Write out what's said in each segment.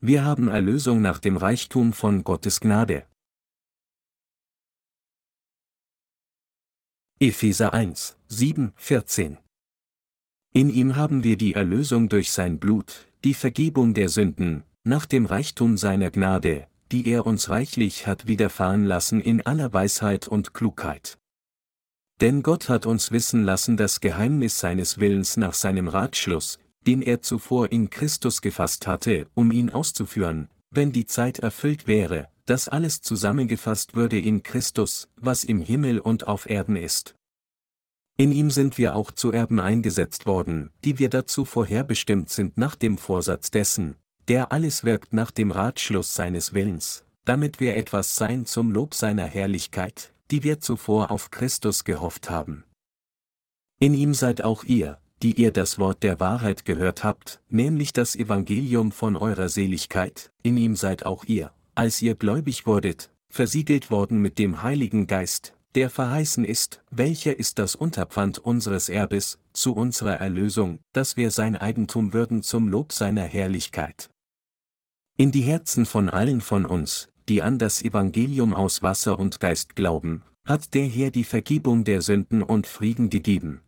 wir haben Erlösung nach dem Reichtum von Gottes Gnade. Epheser 1, 7, 14 In ihm haben wir die Erlösung durch sein Blut, die Vergebung der Sünden, nach dem Reichtum seiner Gnade, die er uns reichlich hat widerfahren lassen in aller Weisheit und Klugheit. Denn Gott hat uns wissen lassen das Geheimnis seines Willens nach seinem Ratschluss, den er zuvor in Christus gefasst hatte, um ihn auszuführen, wenn die Zeit erfüllt wäre, dass alles zusammengefasst würde in Christus, was im Himmel und auf Erden ist. In ihm sind wir auch zu Erben eingesetzt worden, die wir dazu vorherbestimmt sind nach dem Vorsatz dessen, der alles wirkt nach dem Ratschluss seines Willens, damit wir etwas sein zum Lob seiner Herrlichkeit, die wir zuvor auf Christus gehofft haben. In ihm seid auch ihr, die ihr das Wort der Wahrheit gehört habt, nämlich das Evangelium von eurer Seligkeit, in ihm seid auch ihr, als ihr gläubig wurdet, versiegelt worden mit dem Heiligen Geist, der verheißen ist, welcher ist das Unterpfand unseres Erbes, zu unserer Erlösung, dass wir sein Eigentum würden zum Lob seiner Herrlichkeit. In die Herzen von allen von uns, die an das Evangelium aus Wasser und Geist glauben, hat der Herr die Vergebung der Sünden und Frieden gegeben.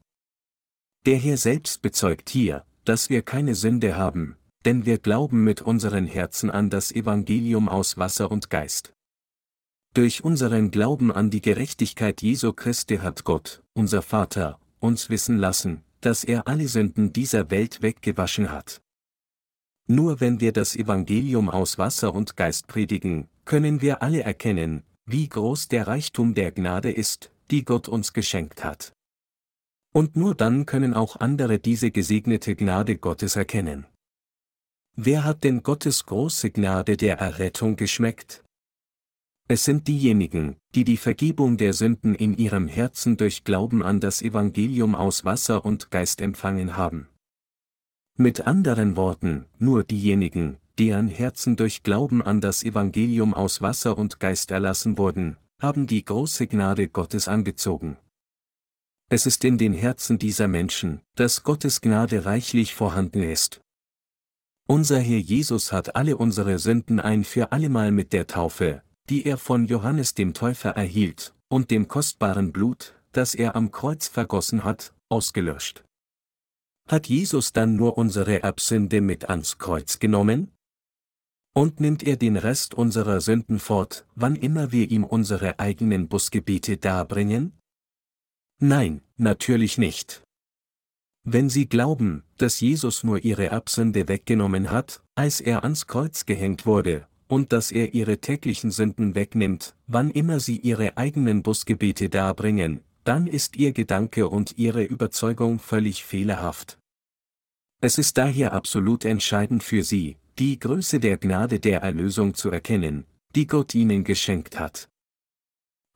Der Herr selbst bezeugt hier, dass wir keine Sünde haben, denn wir glauben mit unseren Herzen an das Evangelium aus Wasser und Geist. Durch unseren Glauben an die Gerechtigkeit Jesu Christi hat Gott, unser Vater, uns wissen lassen, dass er alle Sünden dieser Welt weggewaschen hat. Nur wenn wir das Evangelium aus Wasser und Geist predigen, können wir alle erkennen, wie groß der Reichtum der Gnade ist, die Gott uns geschenkt hat. Und nur dann können auch andere diese gesegnete Gnade Gottes erkennen. Wer hat denn Gottes große Gnade der Errettung geschmeckt? Es sind diejenigen, die die Vergebung der Sünden in ihrem Herzen durch Glauben an das Evangelium aus Wasser und Geist empfangen haben. Mit anderen Worten, nur diejenigen, deren Herzen durch Glauben an das Evangelium aus Wasser und Geist erlassen wurden, haben die große Gnade Gottes angezogen. Es ist in den Herzen dieser Menschen, dass Gottes Gnade reichlich vorhanden ist. Unser Herr Jesus hat alle unsere Sünden ein für allemal mit der Taufe, die er von Johannes dem Täufer erhielt, und dem kostbaren Blut, das er am Kreuz vergossen hat, ausgelöscht. Hat Jesus dann nur unsere Erbsünde mit ans Kreuz genommen? Und nimmt er den Rest unserer Sünden fort, wann immer wir ihm unsere eigenen Busgebete darbringen? Nein, natürlich nicht. Wenn Sie glauben, dass Jesus nur Ihre Erbsünde weggenommen hat, als er ans Kreuz gehängt wurde, und dass er Ihre täglichen Sünden wegnimmt, wann immer Sie Ihre eigenen Busgebete darbringen, dann ist Ihr Gedanke und Ihre Überzeugung völlig fehlerhaft. Es ist daher absolut entscheidend für Sie, die Größe der Gnade der Erlösung zu erkennen, die Gott Ihnen geschenkt hat.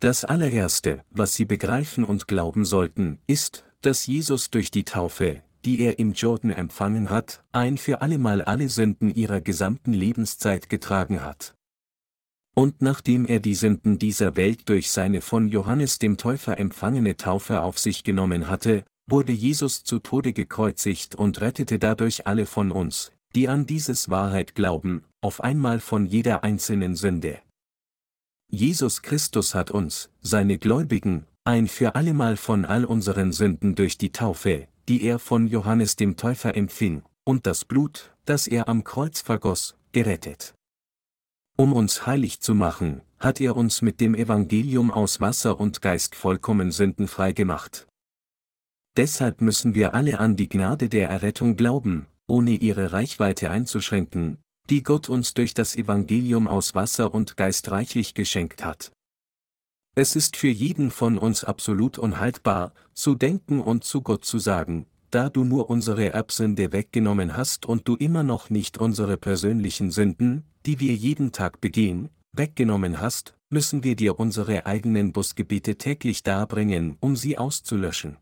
Das allererste, was Sie begreifen und glauben sollten, ist, dass Jesus durch die Taufe, die er im Jordan empfangen hat, ein für allemal alle Sünden ihrer gesamten Lebenszeit getragen hat. Und nachdem er die Sünden dieser Welt durch seine von Johannes dem Täufer empfangene Taufe auf sich genommen hatte, wurde Jesus zu Tode gekreuzigt und rettete dadurch alle von uns, die an dieses Wahrheit glauben, auf einmal von jeder einzelnen Sünde. Jesus Christus hat uns, seine Gläubigen, ein für allemal von all unseren Sünden durch die Taufe, die er von Johannes dem Täufer empfing, und das Blut, das er am Kreuz vergoss, gerettet. Um uns heilig zu machen, hat er uns mit dem Evangelium aus Wasser und Geist vollkommen sündenfrei gemacht. Deshalb müssen wir alle an die Gnade der Errettung glauben, ohne ihre Reichweite einzuschränken, die Gott uns durch das Evangelium aus Wasser und Geist reichlich geschenkt hat. Es ist für jeden von uns absolut unhaltbar, zu denken und zu Gott zu sagen, da du nur unsere Erbsünde weggenommen hast und du immer noch nicht unsere persönlichen Sünden, die wir jeden Tag begehen, weggenommen hast, müssen wir dir unsere eigenen Busgebete täglich darbringen, um sie auszulöschen.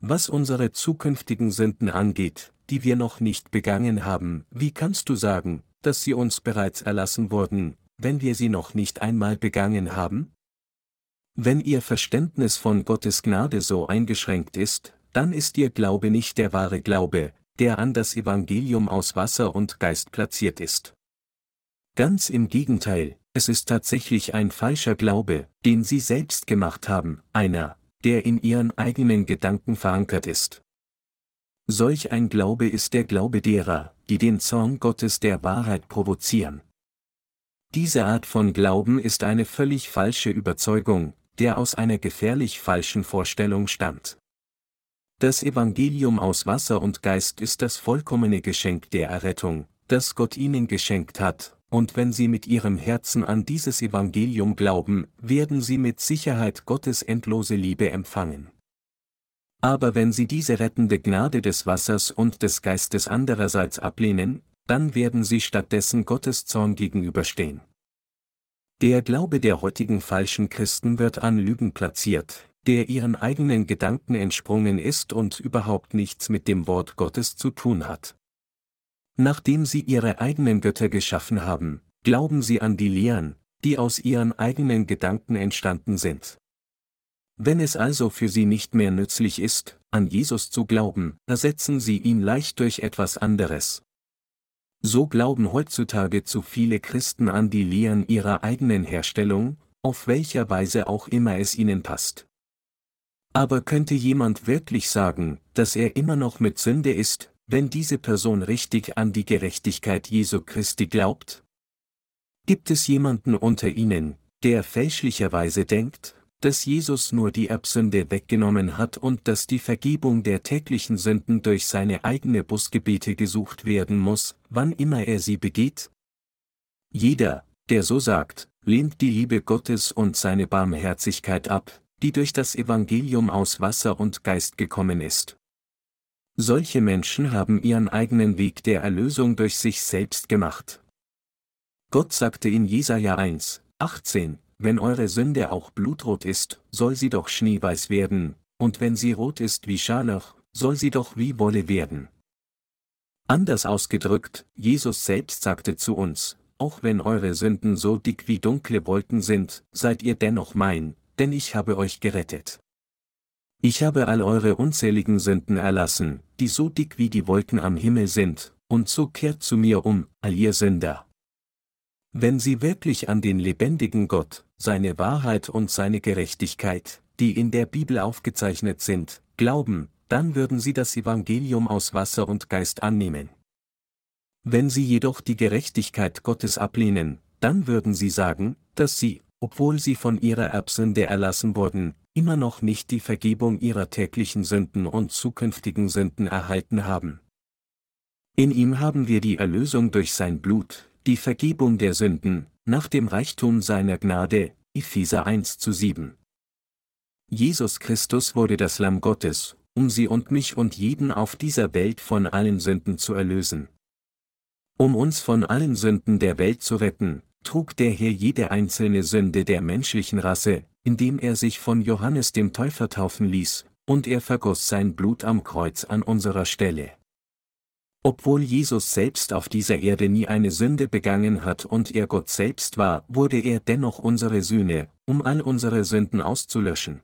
Was unsere zukünftigen Sünden angeht, die wir noch nicht begangen haben, wie kannst du sagen, dass sie uns bereits erlassen wurden, wenn wir sie noch nicht einmal begangen haben? Wenn ihr Verständnis von Gottes Gnade so eingeschränkt ist, dann ist ihr Glaube nicht der wahre Glaube, der an das Evangelium aus Wasser und Geist platziert ist. Ganz im Gegenteil, es ist tatsächlich ein falscher Glaube, den sie selbst gemacht haben, einer, der in ihren eigenen Gedanken verankert ist. Solch ein Glaube ist der Glaube derer, die den Zorn Gottes der Wahrheit provozieren. Diese Art von Glauben ist eine völlig falsche Überzeugung, der aus einer gefährlich falschen Vorstellung stammt. Das Evangelium aus Wasser und Geist ist das vollkommene Geschenk der Errettung, das Gott ihnen geschenkt hat, und wenn sie mit ihrem Herzen an dieses Evangelium glauben, werden sie mit Sicherheit Gottes endlose Liebe empfangen. Aber wenn sie diese rettende Gnade des Wassers und des Geistes andererseits ablehnen, dann werden sie stattdessen Gottes Zorn gegenüberstehen. Der Glaube der heutigen falschen Christen wird an Lügen platziert, der ihren eigenen Gedanken entsprungen ist und überhaupt nichts mit dem Wort Gottes zu tun hat. Nachdem sie ihre eigenen Götter geschaffen haben, glauben sie an die Lehren, die aus ihren eigenen Gedanken entstanden sind. Wenn es also für sie nicht mehr nützlich ist, an Jesus zu glauben, ersetzen sie ihn leicht durch etwas anderes. So glauben heutzutage zu viele Christen an die Lehren ihrer eigenen Herstellung, auf welcher Weise auch immer es ihnen passt. Aber könnte jemand wirklich sagen, dass er immer noch mit Sünde ist, wenn diese Person richtig an die Gerechtigkeit Jesu Christi glaubt? Gibt es jemanden unter ihnen, der fälschlicherweise denkt, dass Jesus nur die Erbsünde weggenommen hat und dass die Vergebung der täglichen Sünden durch seine eigene Busgebete gesucht werden muss, wann immer er sie begeht? Jeder, der so sagt, lehnt die Liebe Gottes und seine Barmherzigkeit ab, die durch das Evangelium aus Wasser und Geist gekommen ist. Solche Menschen haben ihren eigenen Weg der Erlösung durch sich selbst gemacht. Gott sagte in Jesaja 1, 18, wenn eure Sünde auch blutrot ist, soll sie doch schneeweiß werden, und wenn sie rot ist wie Scharlach, soll sie doch wie Wolle werden. Anders ausgedrückt, Jesus selbst sagte zu uns, auch wenn eure Sünden so dick wie dunkle Wolken sind, seid ihr dennoch mein, denn ich habe euch gerettet. Ich habe all eure unzähligen Sünden erlassen, die so dick wie die Wolken am Himmel sind, und so kehrt zu mir um, all ihr Sünder. Wenn Sie wirklich an den lebendigen Gott, seine Wahrheit und seine Gerechtigkeit, die in der Bibel aufgezeichnet sind, glauben, dann würden Sie das Evangelium aus Wasser und Geist annehmen. Wenn Sie jedoch die Gerechtigkeit Gottes ablehnen, dann würden Sie sagen, dass Sie, obwohl Sie von Ihrer Erbsünde erlassen wurden, immer noch nicht die Vergebung ihrer täglichen Sünden und zukünftigen Sünden erhalten haben. In ihm haben wir die Erlösung durch sein Blut, die Vergebung der Sünden, nach dem Reichtum seiner Gnade, Epheser 1 zu 7. Jesus Christus wurde das Lamm Gottes, um sie und mich und jeden auf dieser Welt von allen Sünden zu erlösen. Um uns von allen Sünden der Welt zu retten, trug der Herr jede einzelne Sünde der menschlichen Rasse, indem er sich von Johannes dem Täufer taufen ließ, und er vergoss sein Blut am Kreuz an unserer Stelle. Obwohl Jesus selbst auf dieser Erde nie eine Sünde begangen hat und er Gott selbst war, wurde er dennoch unsere Sühne, um all unsere Sünden auszulöschen.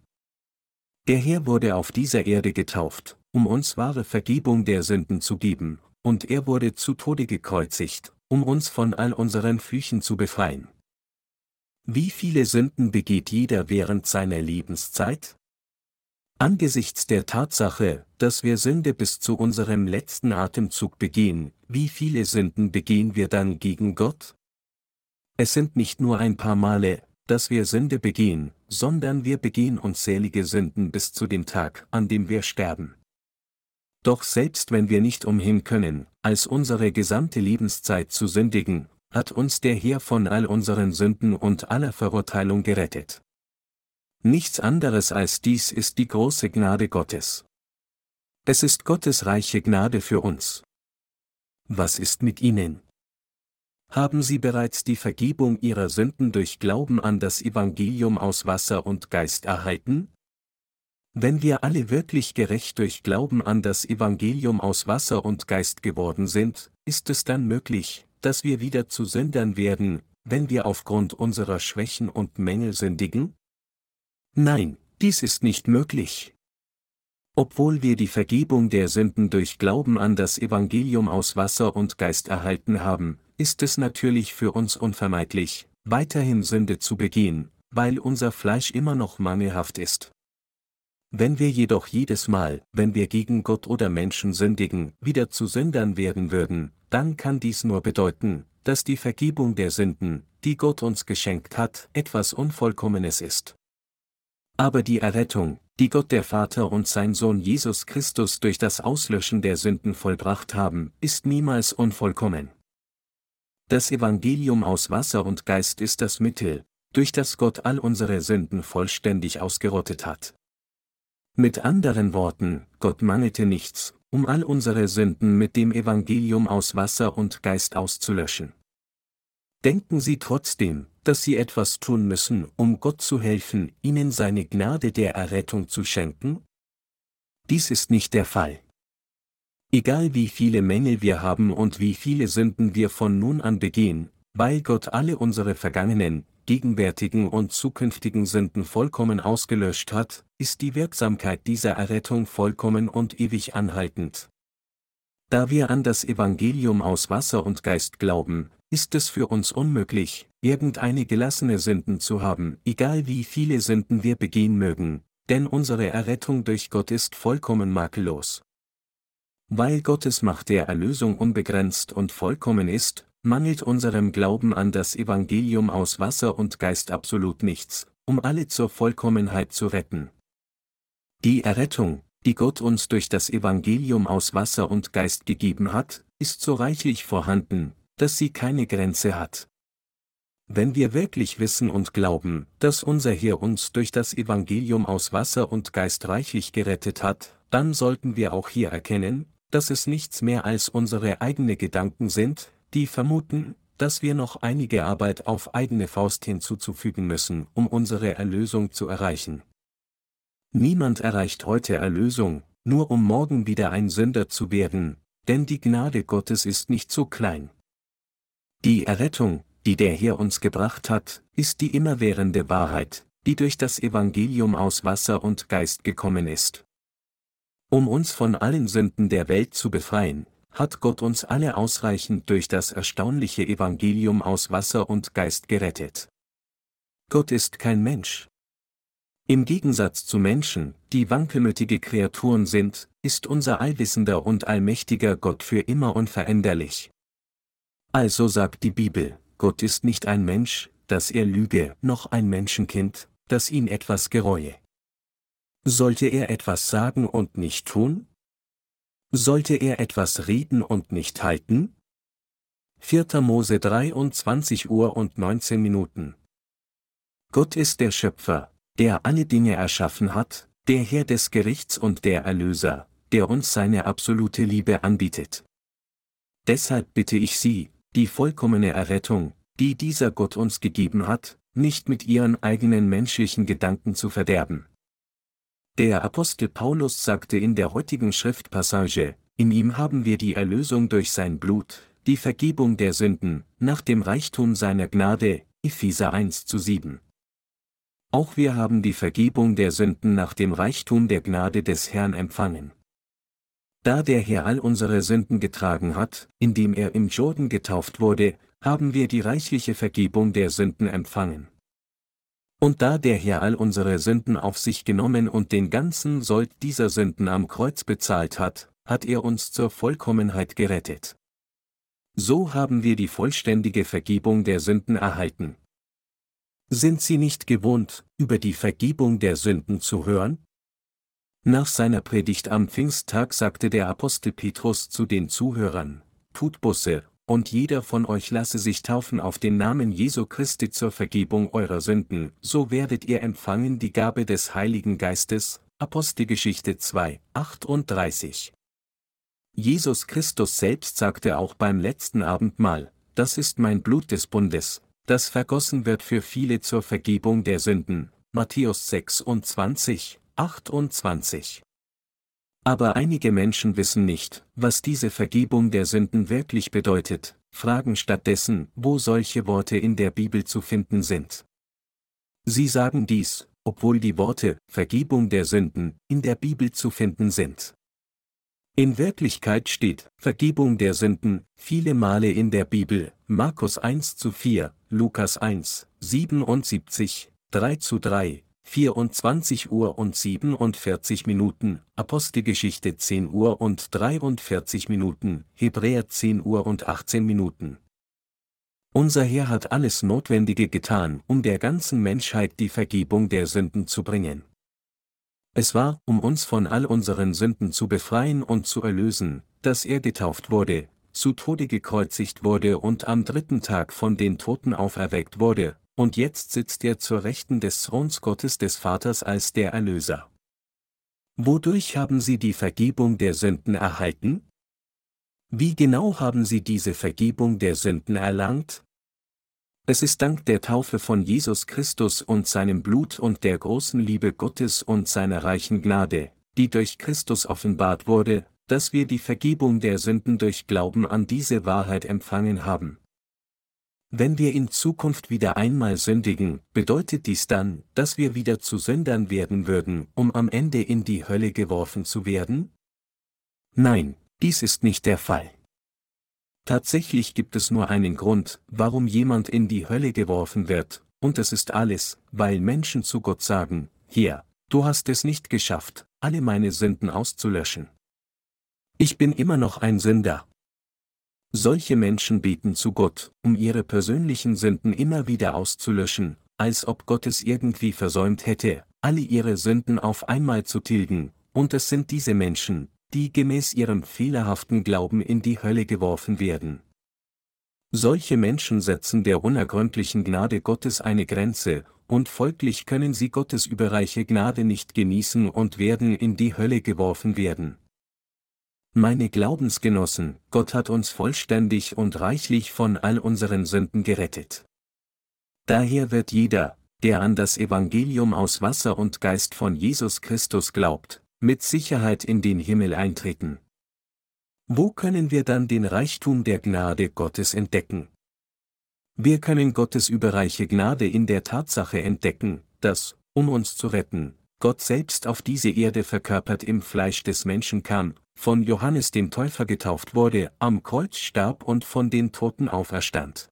Der Herr wurde auf dieser Erde getauft, um uns wahre Vergebung der Sünden zu geben, und er wurde zu Tode gekreuzigt, um uns von all unseren Flüchen zu befreien. Wie viele Sünden begeht jeder während seiner Lebenszeit? Angesichts der Tatsache, dass wir Sünde bis zu unserem letzten Atemzug begehen, wie viele Sünden begehen wir dann gegen Gott? Es sind nicht nur ein paar Male, dass wir Sünde begehen, sondern wir begehen unzählige Sünden bis zu dem Tag, an dem wir sterben. Doch selbst wenn wir nicht umhin können, als unsere gesamte Lebenszeit zu sündigen, hat uns der Herr von all unseren Sünden und aller Verurteilung gerettet. Nichts anderes als dies ist die große Gnade Gottes. Es ist Gottes reiche Gnade für uns. Was ist mit Ihnen? Haben Sie bereits die Vergebung Ihrer Sünden durch Glauben an das Evangelium aus Wasser und Geist erhalten? Wenn wir alle wirklich gerecht durch Glauben an das Evangelium aus Wasser und Geist geworden sind, ist es dann möglich, dass wir wieder zu Sündern werden, wenn wir aufgrund unserer Schwächen und Mängel sündigen? Nein, dies ist nicht möglich. Obwohl wir die Vergebung der Sünden durch Glauben an das Evangelium aus Wasser und Geist erhalten haben, ist es natürlich für uns unvermeidlich, weiterhin Sünde zu begehen, weil unser Fleisch immer noch mangelhaft ist. Wenn wir jedoch jedes Mal, wenn wir gegen Gott oder Menschen sündigen, wieder zu Sündern werden würden, dann kann dies nur bedeuten, dass die Vergebung der Sünden, die Gott uns geschenkt hat, etwas Unvollkommenes ist. Aber die Errettung, die Gott der Vater und sein Sohn Jesus Christus durch das Auslöschen der Sünden vollbracht haben, ist niemals unvollkommen. Das Evangelium aus Wasser und Geist ist das Mittel, durch das Gott all unsere Sünden vollständig ausgerottet hat. Mit anderen Worten, Gott mangelte nichts, um all unsere Sünden mit dem Evangelium aus Wasser und Geist auszulöschen. Denken Sie trotzdem, dass Sie etwas tun müssen, um Gott zu helfen, Ihnen seine Gnade der Errettung zu schenken? Dies ist nicht der Fall. Egal wie viele Mängel wir haben und wie viele Sünden wir von nun an begehen, weil Gott alle unsere vergangenen, gegenwärtigen und zukünftigen Sünden vollkommen ausgelöscht hat, ist die Wirksamkeit dieser Errettung vollkommen und ewig anhaltend. Da wir an das Evangelium aus Wasser und Geist glauben, ist es für uns unmöglich, irgendeine gelassene Sünden zu haben, egal wie viele Sünden wir begehen mögen, denn unsere Errettung durch Gott ist vollkommen makellos. Weil Gottes Macht der Erlösung unbegrenzt und vollkommen ist, mangelt unserem Glauben an das Evangelium aus Wasser und Geist absolut nichts, um alle zur Vollkommenheit zu retten. Die Errettung, die Gott uns durch das Evangelium aus Wasser und Geist gegeben hat, ist so reichlich vorhanden, dass sie keine Grenze hat. Wenn wir wirklich wissen und glauben, dass unser Herr uns durch das Evangelium aus Wasser und Geist reichlich gerettet hat, dann sollten wir auch hier erkennen, dass es nichts mehr als unsere eigene Gedanken sind, die vermuten, dass wir noch einige Arbeit auf eigene Faust hinzuzufügen müssen, um unsere Erlösung zu erreichen. Niemand erreicht heute Erlösung, nur um morgen wieder ein Sünder zu werden, denn die Gnade Gottes ist nicht so klein. Die Errettung, die der Herr uns gebracht hat, ist die immerwährende Wahrheit, die durch das Evangelium aus Wasser und Geist gekommen ist. Um uns von allen Sünden der Welt zu befreien, hat Gott uns alle ausreichend durch das erstaunliche Evangelium aus Wasser und Geist gerettet. Gott ist kein Mensch. Im Gegensatz zu Menschen, die wankelmütige Kreaturen sind, ist unser allwissender und allmächtiger Gott für immer unveränderlich. Also sagt die Bibel, Gott ist nicht ein Mensch, dass er lüge, noch ein Menschenkind, das ihn etwas gereue. Sollte er etwas sagen und nicht tun? Sollte er etwas reden und nicht halten? 4. Mose 23 Uhr und 19 Minuten. Gott ist der Schöpfer, der alle Dinge erschaffen hat, der Herr des Gerichts und der Erlöser, der uns seine absolute Liebe anbietet. Deshalb bitte ich Sie, die vollkommene Errettung, die dieser Gott uns gegeben hat, nicht mit Ihren eigenen menschlichen Gedanken zu verderben. Der Apostel Paulus sagte in der heutigen Schriftpassage, in ihm haben wir die Erlösung durch sein Blut, die Vergebung der Sünden, nach dem Reichtum seiner Gnade, Epheser 1 zu 7. Auch wir haben die Vergebung der Sünden nach dem Reichtum der Gnade des Herrn empfangen. Da der Herr all unsere Sünden getragen hat, indem er im Jordan getauft wurde, haben wir die reichliche Vergebung der Sünden empfangen. Und da der Herr all unsere Sünden auf sich genommen und den ganzen Sold dieser Sünden am Kreuz bezahlt hat, hat er uns zur Vollkommenheit gerettet. So haben wir die vollständige Vergebung der Sünden erhalten. Sind Sie nicht gewohnt, über die Vergebung der Sünden zu hören? Nach seiner Predigt am Pfingsttag sagte der Apostel Petrus zu den Zuhörern, Tut Busse, und jeder von euch lasse sich taufen auf den Namen Jesu Christi zur Vergebung eurer Sünden, so werdet ihr empfangen die Gabe des Heiligen Geistes, Apostelgeschichte 2, 38. Jesus Christus selbst sagte auch beim letzten Abendmahl, das ist mein Blut des Bundes, das vergossen wird für viele zur Vergebung der Sünden, Matthäus 26, 28. Aber einige Menschen wissen nicht, was diese Vergebung der Sünden wirklich bedeutet, fragen stattdessen, wo solche Worte in der Bibel zu finden sind. Sie sagen dies, obwohl die Worte Vergebung der Sünden in der Bibel zu finden sind. In Wirklichkeit steht Vergebung der Sünden viele Male in der Bibel, Markus 1 zu 4, Lukas 1, 77, 3 zu 3, 24 Uhr und 47 Minuten, Apostelgeschichte 10 Uhr und 43 Minuten, Hebräer 10 Uhr und 18 Minuten. Unser Herr hat alles Notwendige getan, um der ganzen Menschheit die Vergebung der Sünden zu bringen. Es war, um uns von all unseren Sünden zu befreien und zu erlösen, dass er getauft wurde, zu Tode gekreuzigt wurde und am dritten Tag von den Toten auferweckt wurde, und jetzt sitzt er zur Rechten des Throns Gottes des Vaters als der Erlöser. Wodurch haben Sie die Vergebung der Sünden erhalten? Wie genau haben Sie diese Vergebung der Sünden erlangt? Es ist dank der Taufe von Jesus Christus und seinem Blut und der großen Liebe Gottes und seiner reichen Gnade, die durch Christus offenbart wurde, dass wir die Vergebung der Sünden durch Glauben an diese Wahrheit empfangen haben. Wenn wir in Zukunft wieder einmal sündigen, bedeutet dies dann, dass wir wieder zu Sündern werden würden, um am Ende in die Hölle geworfen zu werden? Nein, dies ist nicht der Fall. Tatsächlich gibt es nur einen Grund, warum jemand in die Hölle geworfen wird, und es ist alles, weil Menschen zu Gott sagen, hier, du hast es nicht geschafft, alle meine Sünden auszulöschen. Ich bin immer noch ein Sünder. Solche Menschen beten zu Gott, um ihre persönlichen Sünden immer wieder auszulöschen, als ob Gott es irgendwie versäumt hätte, alle ihre Sünden auf einmal zu tilgen, und es sind diese Menschen, die gemäß ihrem fehlerhaften Glauben in die Hölle geworfen werden. Solche Menschen setzen der unergründlichen Gnade Gottes eine Grenze, und folglich können sie Gottes überreiche Gnade nicht genießen und werden in die Hölle geworfen werden. Meine Glaubensgenossen, Gott hat uns vollständig und reichlich von all unseren Sünden gerettet. Daher wird jeder, der an das Evangelium aus Wasser und Geist von Jesus Christus glaubt, mit Sicherheit in den Himmel eintreten. Wo können wir dann den Reichtum der Gnade Gottes entdecken? Wir können Gottes überreiche Gnade in der Tatsache entdecken, dass, um uns zu retten, Gott selbst auf diese Erde verkörpert im Fleisch des Menschen kam, von Johannes dem Täufer getauft wurde, am Kreuz starb und von den Toten auferstand.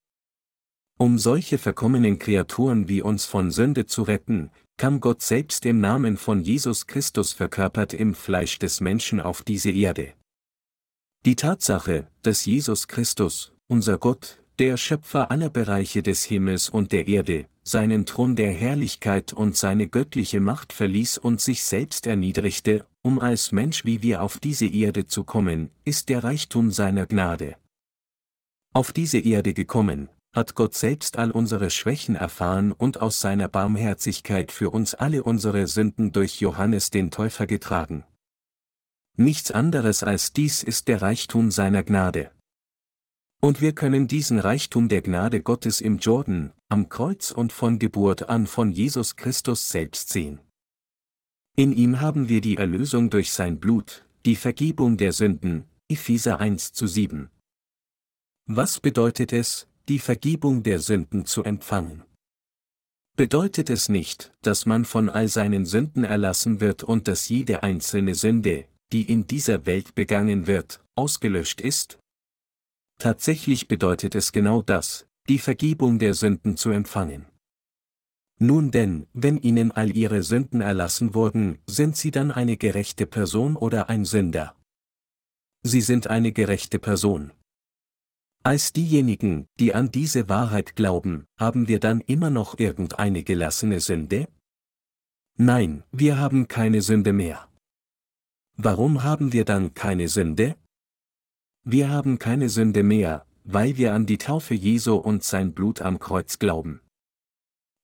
Um solche verkommenen Kreaturen wie uns von Sünde zu retten, kam Gott selbst im Namen von Jesus Christus verkörpert im Fleisch des Menschen auf diese Erde. Die Tatsache, dass Jesus Christus, unser Gott, der Schöpfer aller Bereiche des Himmels und der Erde, seinen Thron der Herrlichkeit und seine göttliche Macht verließ und sich selbst erniedrigte, um als Mensch wie wir auf diese Erde zu kommen, ist der Reichtum seiner Gnade. Auf diese Erde gekommen, hat Gott selbst all unsere Schwächen erfahren und aus seiner Barmherzigkeit für uns alle unsere Sünden durch Johannes den Täufer getragen. Nichts anderes als dies ist der Reichtum seiner Gnade. Und wir können diesen Reichtum der Gnade Gottes im Jordan, am Kreuz und von Geburt an von Jesus Christus selbst sehen. In ihm haben wir die Erlösung durch sein Blut, die Vergebung der Sünden, Epheser 1 zu 7. Was bedeutet es, die Vergebung der Sünden zu empfangen. Bedeutet es nicht, dass man von all seinen Sünden erlassen wird und dass jede einzelne Sünde, die in dieser Welt begangen wird, ausgelöscht ist? Tatsächlich bedeutet es genau das, die Vergebung der Sünden zu empfangen. Nun denn, wenn ihnen all ihre Sünden erlassen wurden, sind sie dann eine gerechte Person oder ein Sünder? Sie sind eine gerechte Person. Als diejenigen, die an diese Wahrheit glauben, haben wir dann immer noch irgendeine gelassene Sünde? Nein, wir haben keine Sünde mehr. Warum haben wir dann keine Sünde? Wir haben keine Sünde mehr, weil wir an die Taufe Jesu und sein Blut am Kreuz glauben.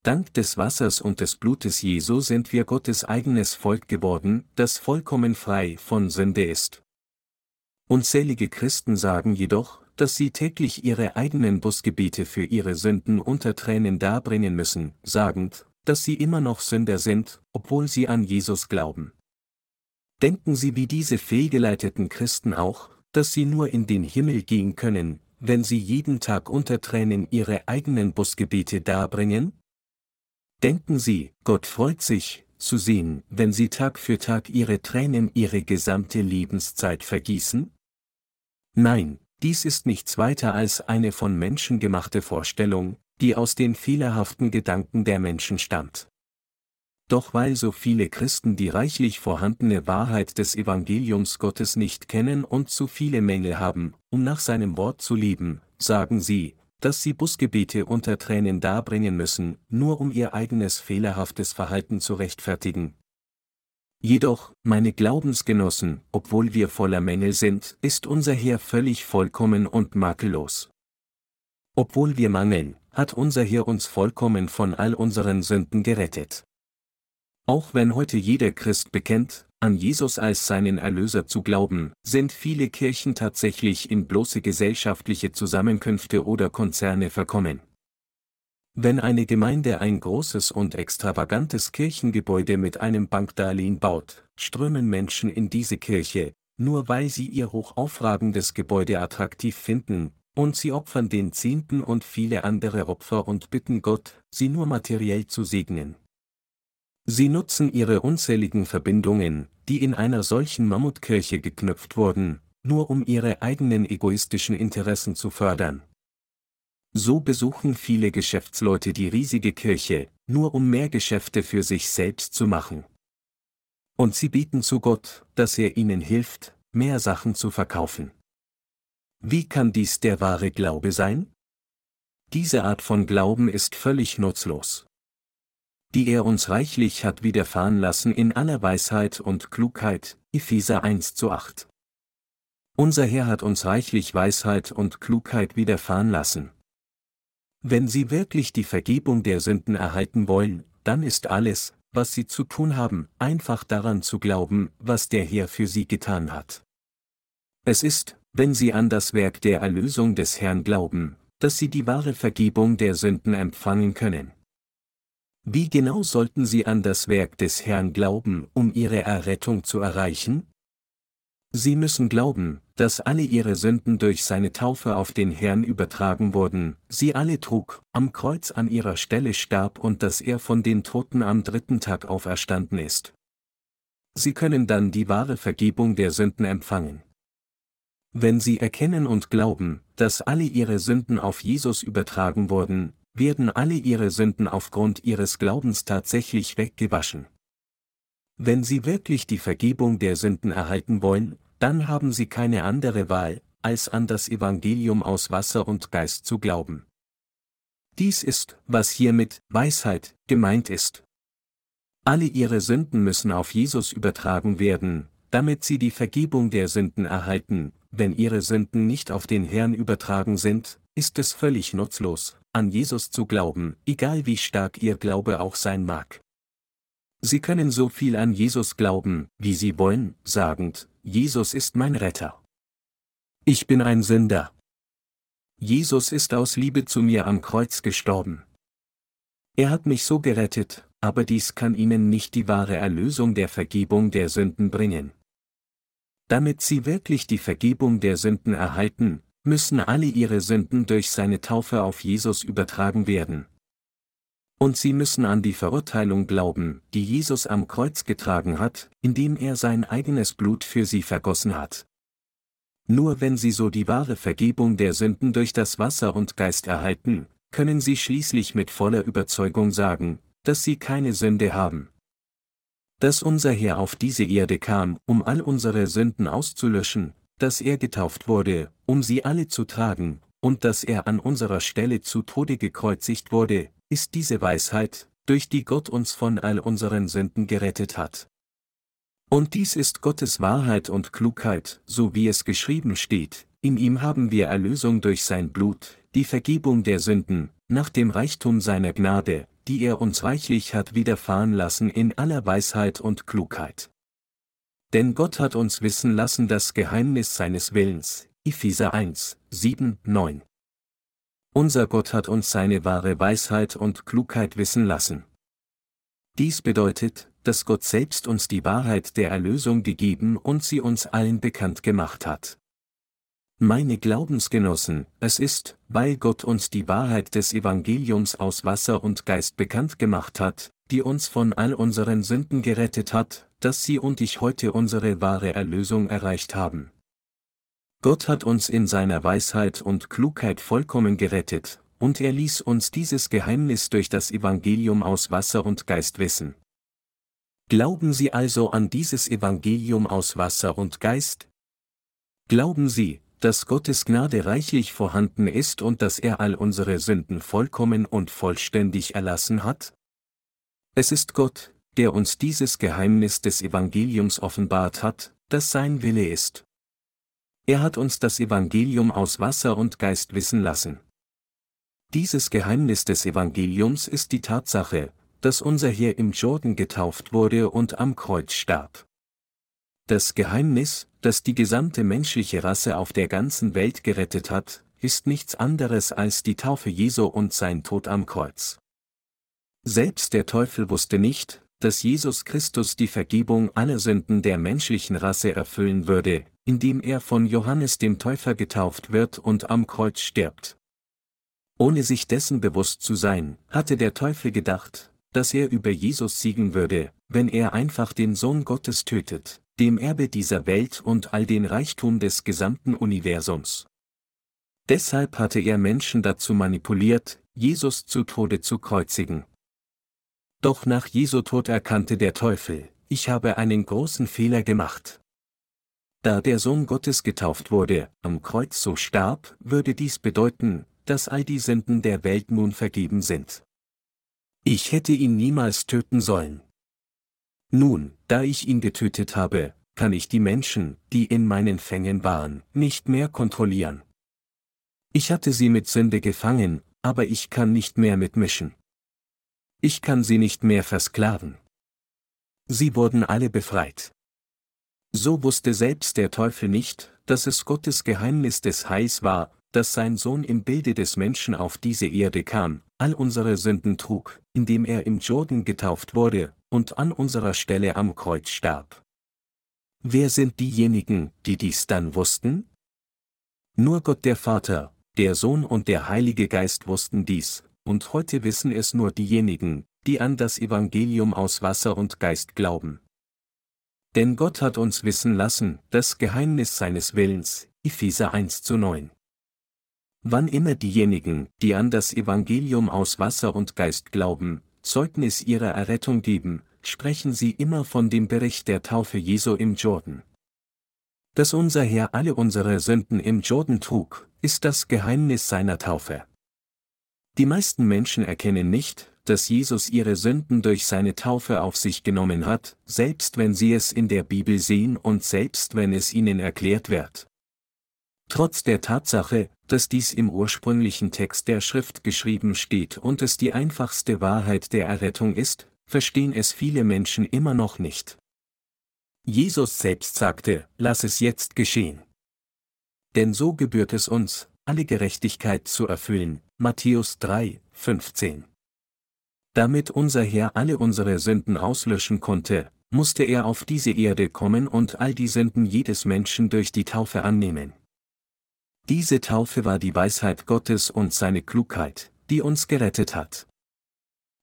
Dank des Wassers und des Blutes Jesu sind wir Gottes eigenes Volk geworden, das vollkommen frei von Sünde ist. Unzählige Christen sagen jedoch, dass sie täglich ihre eigenen Busgebiete für ihre Sünden unter Tränen darbringen müssen, sagend, dass sie immer noch Sünder sind, obwohl sie an Jesus glauben. Denken Sie wie diese fehlgeleiteten Christen auch, dass sie nur in den Himmel gehen können, wenn sie jeden Tag unter Tränen ihre eigenen Busgebiete darbringen? Denken Sie, Gott freut sich, zu sehen, wenn sie Tag für Tag ihre Tränen ihre gesamte Lebenszeit vergießen? Nein, dies ist nichts weiter als eine von Menschen gemachte Vorstellung, die aus den fehlerhaften Gedanken der Menschen stammt. Doch weil so viele Christen die reichlich vorhandene Wahrheit des Evangeliums Gottes nicht kennen und zu viele Mängel haben, um nach seinem Wort zu leben, sagen sie, dass sie Busgebete unter Tränen darbringen müssen, nur um ihr eigenes fehlerhaftes Verhalten zu rechtfertigen. Jedoch, meine Glaubensgenossen, obwohl wir voller Mängel sind, ist unser Herr völlig vollkommen und makellos. Obwohl wir mangeln, hat unser Herr uns vollkommen von all unseren Sünden gerettet. Auch wenn heute jeder Christ bekennt, an Jesus als seinen Erlöser zu glauben, sind viele Kirchen tatsächlich in bloße gesellschaftliche Zusammenkünfte oder Konzerne verkommen. Wenn eine Gemeinde ein großes und extravagantes Kirchengebäude mit einem Bankdarlehen baut, strömen Menschen in diese Kirche, nur weil sie ihr hochaufragendes Gebäude attraktiv finden, und sie opfern den Zehnten und viele andere Opfer und bitten Gott, sie nur materiell zu segnen. Sie nutzen ihre unzähligen Verbindungen, die in einer solchen Mammutkirche geknüpft wurden, nur um ihre eigenen egoistischen Interessen zu fördern. So besuchen viele Geschäftsleute die riesige Kirche, nur um mehr Geschäfte für sich selbst zu machen. Und sie bieten zu Gott, dass er ihnen hilft, mehr Sachen zu verkaufen. Wie kann dies der wahre Glaube sein? Diese Art von Glauben ist völlig nutzlos die er uns reichlich hat widerfahren lassen in aller Weisheit und Klugheit, Epheser 1 zu 8. Unser Herr hat uns reichlich Weisheit und Klugheit widerfahren lassen. Wenn Sie wirklich die Vergebung der Sünden erhalten wollen, dann ist alles, was Sie zu tun haben, einfach daran zu glauben, was der Herr für Sie getan hat. Es ist, wenn Sie an das Werk der Erlösung des Herrn glauben, dass Sie die wahre Vergebung der Sünden empfangen können. Wie genau sollten sie an das Werk des Herrn glauben, um ihre Errettung zu erreichen? Sie müssen glauben, dass alle ihre Sünden durch seine Taufe auf den Herrn übertragen wurden, sie alle trug, am Kreuz an ihrer Stelle starb und dass er von den Toten am dritten Tag auferstanden ist. Sie können dann die wahre Vergebung der Sünden empfangen. Wenn sie erkennen und glauben, dass alle ihre Sünden auf Jesus übertragen wurden, werden alle ihre Sünden aufgrund ihres Glaubens tatsächlich weggewaschen. Wenn sie wirklich die Vergebung der Sünden erhalten wollen, dann haben sie keine andere Wahl, als an das Evangelium aus Wasser und Geist zu glauben. Dies ist, was hiermit Weisheit gemeint ist. Alle ihre Sünden müssen auf Jesus übertragen werden, damit sie die Vergebung der Sünden erhalten, wenn ihre Sünden nicht auf den Herrn übertragen sind, ist es völlig nutzlos, an Jesus zu glauben, egal wie stark Ihr Glaube auch sein mag. Sie können so viel an Jesus glauben, wie Sie wollen, sagend, Jesus ist mein Retter. Ich bin ein Sünder. Jesus ist aus Liebe zu mir am Kreuz gestorben. Er hat mich so gerettet, aber dies kann Ihnen nicht die wahre Erlösung der Vergebung der Sünden bringen. Damit Sie wirklich die Vergebung der Sünden erhalten, müssen alle ihre Sünden durch seine Taufe auf Jesus übertragen werden. Und sie müssen an die Verurteilung glauben, die Jesus am Kreuz getragen hat, indem er sein eigenes Blut für sie vergossen hat. Nur wenn sie so die wahre Vergebung der Sünden durch das Wasser und Geist erhalten, können sie schließlich mit voller Überzeugung sagen, dass sie keine Sünde haben. Dass unser Herr auf diese Erde kam, um all unsere Sünden auszulöschen, dass er getauft wurde, um sie alle zu tragen, und dass er an unserer Stelle zu Tode gekreuzigt wurde, ist diese Weisheit, durch die Gott uns von all unseren Sünden gerettet hat. Und dies ist Gottes Wahrheit und Klugheit, so wie es geschrieben steht, in ihm haben wir Erlösung durch sein Blut, die Vergebung der Sünden, nach dem Reichtum seiner Gnade, die er uns reichlich hat widerfahren lassen in aller Weisheit und Klugheit. Denn Gott hat uns wissen lassen das Geheimnis seines Willens, Epheser 1, 7, 9. Unser Gott hat uns seine wahre Weisheit und Klugheit wissen lassen. Dies bedeutet, dass Gott selbst uns die Wahrheit der Erlösung gegeben und sie uns allen bekannt gemacht hat. Meine Glaubensgenossen, es ist, weil Gott uns die Wahrheit des Evangeliums aus Wasser und Geist bekannt gemacht hat, die uns von all unseren Sünden gerettet hat, dass sie und ich heute unsere wahre Erlösung erreicht haben. Gott hat uns in seiner Weisheit und Klugheit vollkommen gerettet, und er ließ uns dieses Geheimnis durch das Evangelium aus Wasser und Geist wissen. Glauben Sie also an dieses Evangelium aus Wasser und Geist? Glauben Sie, dass Gottes Gnade reichlich vorhanden ist und dass er all unsere Sünden vollkommen und vollständig erlassen hat? Es ist Gott, der uns dieses Geheimnis des Evangeliums offenbart hat, das sein Wille ist. Er hat uns das Evangelium aus Wasser und Geist wissen lassen. Dieses Geheimnis des Evangeliums ist die Tatsache, dass unser Herr im Jordan getauft wurde und am Kreuz starb. Das Geheimnis, das die gesamte menschliche Rasse auf der ganzen Welt gerettet hat, ist nichts anderes als die Taufe Jesu und sein Tod am Kreuz. Selbst der Teufel wusste nicht, dass Jesus Christus die Vergebung aller Sünden der menschlichen Rasse erfüllen würde, indem er von Johannes dem Täufer getauft wird und am Kreuz stirbt. Ohne sich dessen bewusst zu sein, hatte der Teufel gedacht, dass er über Jesus siegen würde, wenn er einfach den Sohn Gottes tötet, dem Erbe dieser Welt und all den Reichtum des gesamten Universums. Deshalb hatte er Menschen dazu manipuliert, Jesus zu Tode zu kreuzigen. Doch nach Jesu Tod erkannte der Teufel, ich habe einen großen Fehler gemacht. Da der Sohn Gottes getauft wurde, am Kreuz so starb, würde dies bedeuten, dass all die Sünden der Welt nun vergeben sind. Ich hätte ihn niemals töten sollen. Nun, da ich ihn getötet habe, kann ich die Menschen, die in meinen Fängen waren, nicht mehr kontrollieren. Ich hatte sie mit Sünde gefangen, aber ich kann nicht mehr mitmischen. Ich kann sie nicht mehr versklaven. Sie wurden alle befreit. So wusste selbst der Teufel nicht, dass es Gottes Geheimnis des Heils war, dass sein Sohn im Bilde des Menschen auf diese Erde kam, all unsere Sünden trug, indem er im Jordan getauft wurde, und an unserer Stelle am Kreuz starb. Wer sind diejenigen, die dies dann wussten? Nur Gott der Vater, der Sohn und der Heilige Geist wussten dies, und heute wissen es nur diejenigen, die an das Evangelium aus Wasser und Geist glauben. Denn Gott hat uns wissen lassen, das Geheimnis seines Willens, Epheser 1 zu 9. Wann immer diejenigen, die an das Evangelium aus Wasser und Geist glauben, Zeugnis ihrer Errettung geben, sprechen sie immer von dem Bericht der Taufe Jesu im Jordan. Dass unser Herr alle unsere Sünden im Jordan trug, ist das Geheimnis seiner Taufe. Die meisten Menschen erkennen nicht, dass Jesus ihre Sünden durch seine Taufe auf sich genommen hat, selbst wenn sie es in der Bibel sehen und selbst wenn es ihnen erklärt wird. Trotz der Tatsache, dass dies im ursprünglichen Text der Schrift geschrieben steht und es die einfachste Wahrheit der Errettung ist, verstehen es viele Menschen immer noch nicht. Jesus selbst sagte, lass es jetzt geschehen. Denn so gebührt es uns, alle Gerechtigkeit zu erfüllen, Matthäus 3, 15. Damit unser Herr alle unsere Sünden auslöschen konnte, musste er auf diese Erde kommen und all die Sünden jedes Menschen durch die Taufe annehmen. Diese Taufe war die Weisheit Gottes und seine Klugheit, die uns gerettet hat.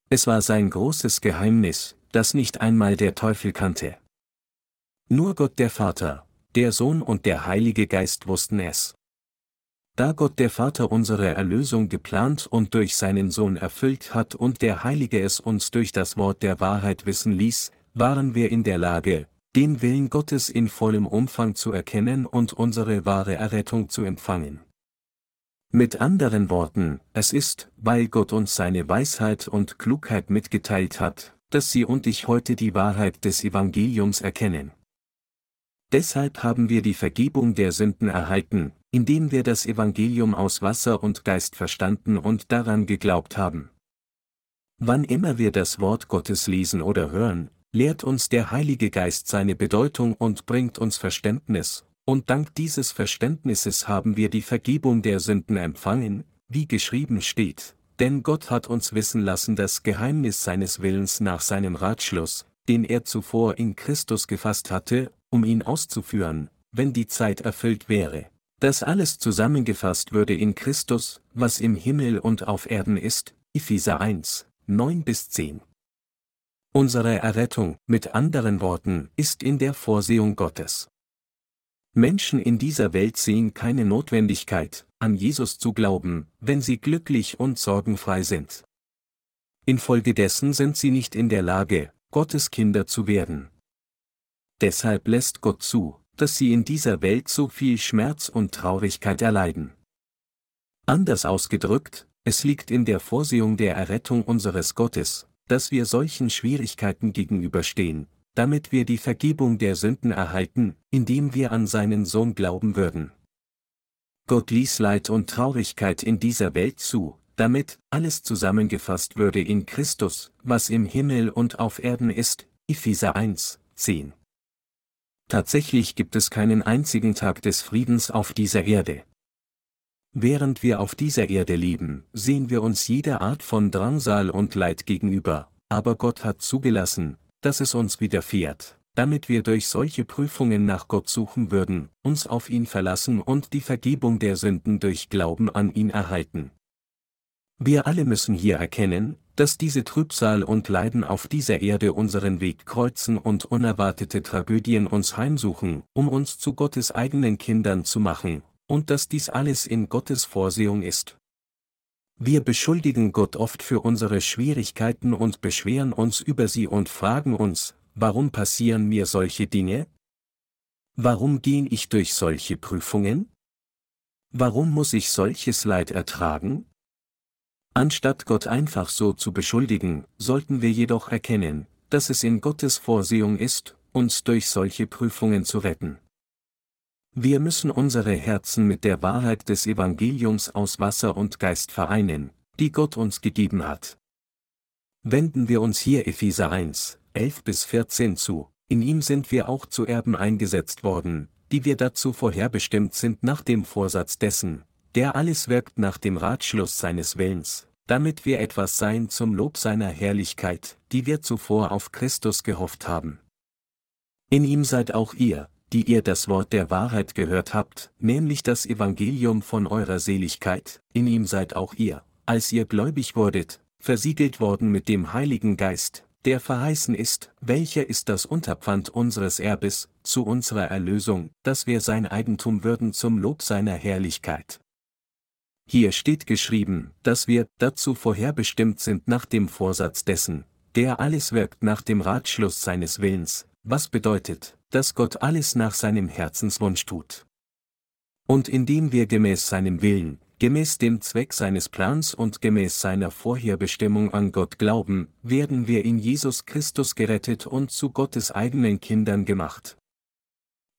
Es war sein großes Geheimnis, das nicht einmal der Teufel kannte. Nur Gott der Vater, der Sohn und der Heilige Geist wussten es. Da Gott der Vater unsere Erlösung geplant und durch seinen Sohn erfüllt hat und der Heilige es uns durch das Wort der Wahrheit wissen ließ, waren wir in der Lage, den Willen Gottes in vollem Umfang zu erkennen und unsere wahre Errettung zu empfangen. Mit anderen Worten, es ist, weil Gott uns seine Weisheit und Klugheit mitgeteilt hat, dass Sie und ich heute die Wahrheit des Evangeliums erkennen. Deshalb haben wir die Vergebung der Sünden erhalten, indem wir das Evangelium aus Wasser und Geist verstanden und daran geglaubt haben. Wann immer wir das Wort Gottes lesen oder hören, lehrt uns der Heilige Geist seine Bedeutung und bringt uns Verständnis, und dank dieses Verständnisses haben wir die Vergebung der Sünden empfangen, wie geschrieben steht, denn Gott hat uns wissen lassen das Geheimnis seines Willens nach seinem Ratschluss, den er zuvor in Christus gefasst hatte, um ihn auszuführen, wenn die Zeit erfüllt wäre. Das alles zusammengefasst würde in Christus, was im Himmel und auf Erden ist, Epheser 1, 9 bis 10. Unsere Errettung, mit anderen Worten, ist in der Vorsehung Gottes. Menschen in dieser Welt sehen keine Notwendigkeit, an Jesus zu glauben, wenn sie glücklich und sorgenfrei sind. Infolgedessen sind sie nicht in der Lage, Gottes Kinder zu werden. Deshalb lässt Gott zu, dass sie in dieser Welt so viel Schmerz und Traurigkeit erleiden. Anders ausgedrückt, es liegt in der Vorsehung der Errettung unseres Gottes, dass wir solchen Schwierigkeiten gegenüberstehen, damit wir die Vergebung der Sünden erhalten, indem wir an seinen Sohn glauben würden. Gott ließ Leid und Traurigkeit in dieser Welt zu, damit alles zusammengefasst würde in Christus, was im Himmel und auf Erden ist, Epheser 1, 10. Tatsächlich gibt es keinen einzigen Tag des Friedens auf dieser Erde. Während wir auf dieser Erde leben, sehen wir uns jeder Art von Drangsal und Leid gegenüber, aber Gott hat zugelassen, dass es uns widerfährt, damit wir durch solche Prüfungen nach Gott suchen würden, uns auf ihn verlassen und die Vergebung der Sünden durch Glauben an ihn erhalten. Wir alle müssen hier erkennen, dass diese Trübsal und Leiden auf dieser Erde unseren Weg kreuzen und unerwartete Tragödien uns heimsuchen, um uns zu Gottes eigenen Kindern zu machen, und dass dies alles in Gottes Vorsehung ist. Wir beschuldigen Gott oft für unsere Schwierigkeiten und beschweren uns über sie und fragen uns, warum passieren mir solche Dinge? Warum gehe ich durch solche Prüfungen? Warum muss ich solches Leid ertragen? Anstatt Gott einfach so zu beschuldigen, sollten wir jedoch erkennen, dass es in Gottes Vorsehung ist, uns durch solche Prüfungen zu retten. Wir müssen unsere Herzen mit der Wahrheit des Evangeliums aus Wasser und Geist vereinen, die Gott uns gegeben hat. Wenden wir uns hier Epheser 1, 11 bis 14 zu, in ihm sind wir auch zu Erben eingesetzt worden, die wir dazu vorherbestimmt sind nach dem Vorsatz dessen, der alles wirkt nach dem Ratschluss seines Willens, damit wir etwas sein zum Lob seiner Herrlichkeit, die wir zuvor auf Christus gehofft haben. In ihm seid auch ihr, die ihr das Wort der Wahrheit gehört habt, nämlich das Evangelium von eurer Seligkeit, in ihm seid auch ihr, als ihr gläubig wurdet, versiegelt worden mit dem Heiligen Geist, der verheißen ist, welcher ist das Unterpfand unseres Erbes, zu unserer Erlösung, dass wir sein Eigentum würden zum Lob seiner Herrlichkeit. Hier steht geschrieben, dass wir dazu vorherbestimmt sind nach dem Vorsatz dessen, der alles wirkt nach dem Ratschluss seines Willens, was bedeutet, dass Gott alles nach seinem Herzenswunsch tut. Und indem wir gemäß seinem Willen, gemäß dem Zweck seines Plans und gemäß seiner Vorherbestimmung an Gott glauben, werden wir in Jesus Christus gerettet und zu Gottes eigenen Kindern gemacht.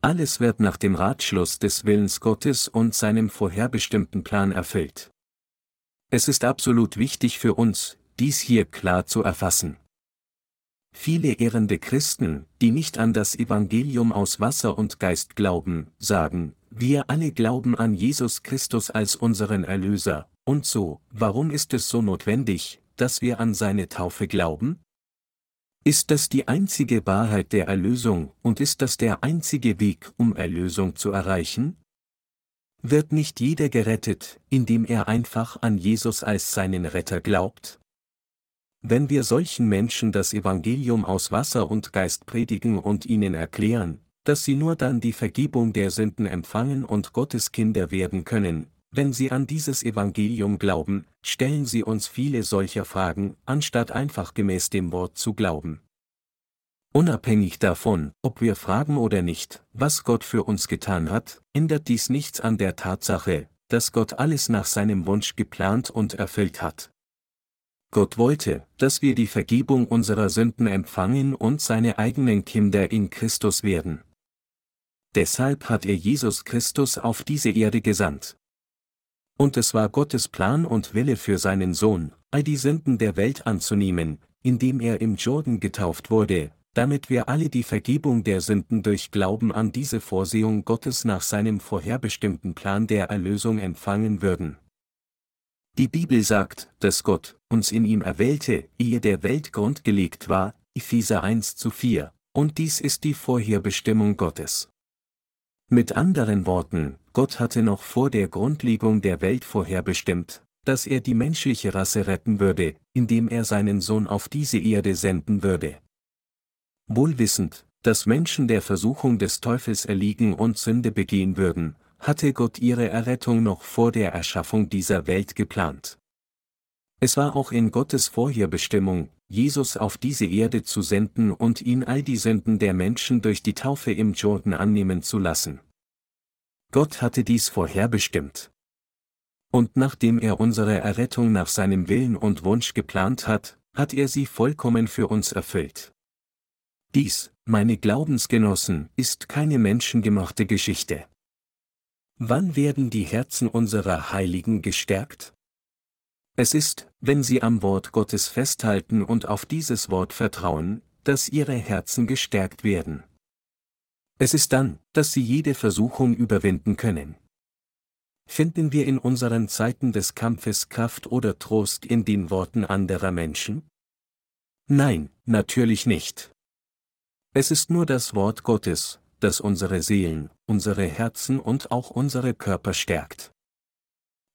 Alles wird nach dem Ratschluss des Willens Gottes und seinem vorherbestimmten Plan erfüllt. Es ist absolut wichtig für uns, dies hier klar zu erfassen. Viele ehrende Christen, die nicht an das Evangelium aus Wasser und Geist glauben, sagen, wir alle glauben an Jesus Christus als unseren Erlöser, und so, warum ist es so notwendig, dass wir an seine Taufe glauben? Ist das die einzige Wahrheit der Erlösung und ist das der einzige Weg, um Erlösung zu erreichen? Wird nicht jeder gerettet, indem er einfach an Jesus als seinen Retter glaubt? Wenn wir solchen Menschen das Evangelium aus Wasser und Geist predigen und ihnen erklären, dass sie nur dann die Vergebung der Sünden empfangen und Gottes Kinder werden können, wenn sie an dieses Evangelium glauben, stellen sie uns viele solcher Fragen, anstatt einfach gemäß dem Wort zu glauben. Unabhängig davon, ob wir fragen oder nicht, was Gott für uns getan hat, ändert dies nichts an der Tatsache, dass Gott alles nach seinem Wunsch geplant und erfüllt hat. Gott wollte, dass wir die Vergebung unserer Sünden empfangen und seine eigenen Kinder in Christus werden. Deshalb hat er Jesus Christus auf diese Erde gesandt. Und es war Gottes Plan und Wille für seinen Sohn, all die Sünden der Welt anzunehmen, indem er im Jordan getauft wurde, damit wir alle die Vergebung der Sünden durch Glauben an diese Vorsehung Gottes nach seinem vorherbestimmten Plan der Erlösung empfangen würden. Die Bibel sagt, dass Gott uns in ihm erwählte, ehe der Welt grundgelegt war, Epheser 1 zu 4, und dies ist die Vorherbestimmung Gottes. Mit anderen Worten, Gott hatte noch vor der Grundlegung der Welt vorherbestimmt, dass er die menschliche Rasse retten würde, indem er seinen Sohn auf diese Erde senden würde, Wohl wissend, dass Menschen der Versuchung des Teufels erliegen und Sünde begehen würden, hatte Gott ihre Errettung noch vor der Erschaffung dieser Welt geplant. Es war auch in Gottes Vorherbestimmung, Jesus auf diese Erde zu senden und ihn all die Sünden der Menschen durch die Taufe im Jordan annehmen zu lassen. Gott hatte dies vorherbestimmt. Und nachdem er unsere Errettung nach seinem Willen und Wunsch geplant hat, hat er sie vollkommen für uns erfüllt. Dies, meine Glaubensgenossen, ist keine menschengemachte Geschichte. Wann werden die Herzen unserer Heiligen gestärkt? Es ist, wenn sie am Wort Gottes festhalten und auf dieses Wort vertrauen, dass ihre Herzen gestärkt werden. Es ist dann, dass sie jede Versuchung überwinden können. Finden wir in unseren Zeiten des Kampfes Kraft oder Trost in den Worten anderer Menschen? Nein, natürlich nicht. Es ist nur das Wort Gottes, das unsere Seelen, unsere Herzen und auch unsere Körper stärkt.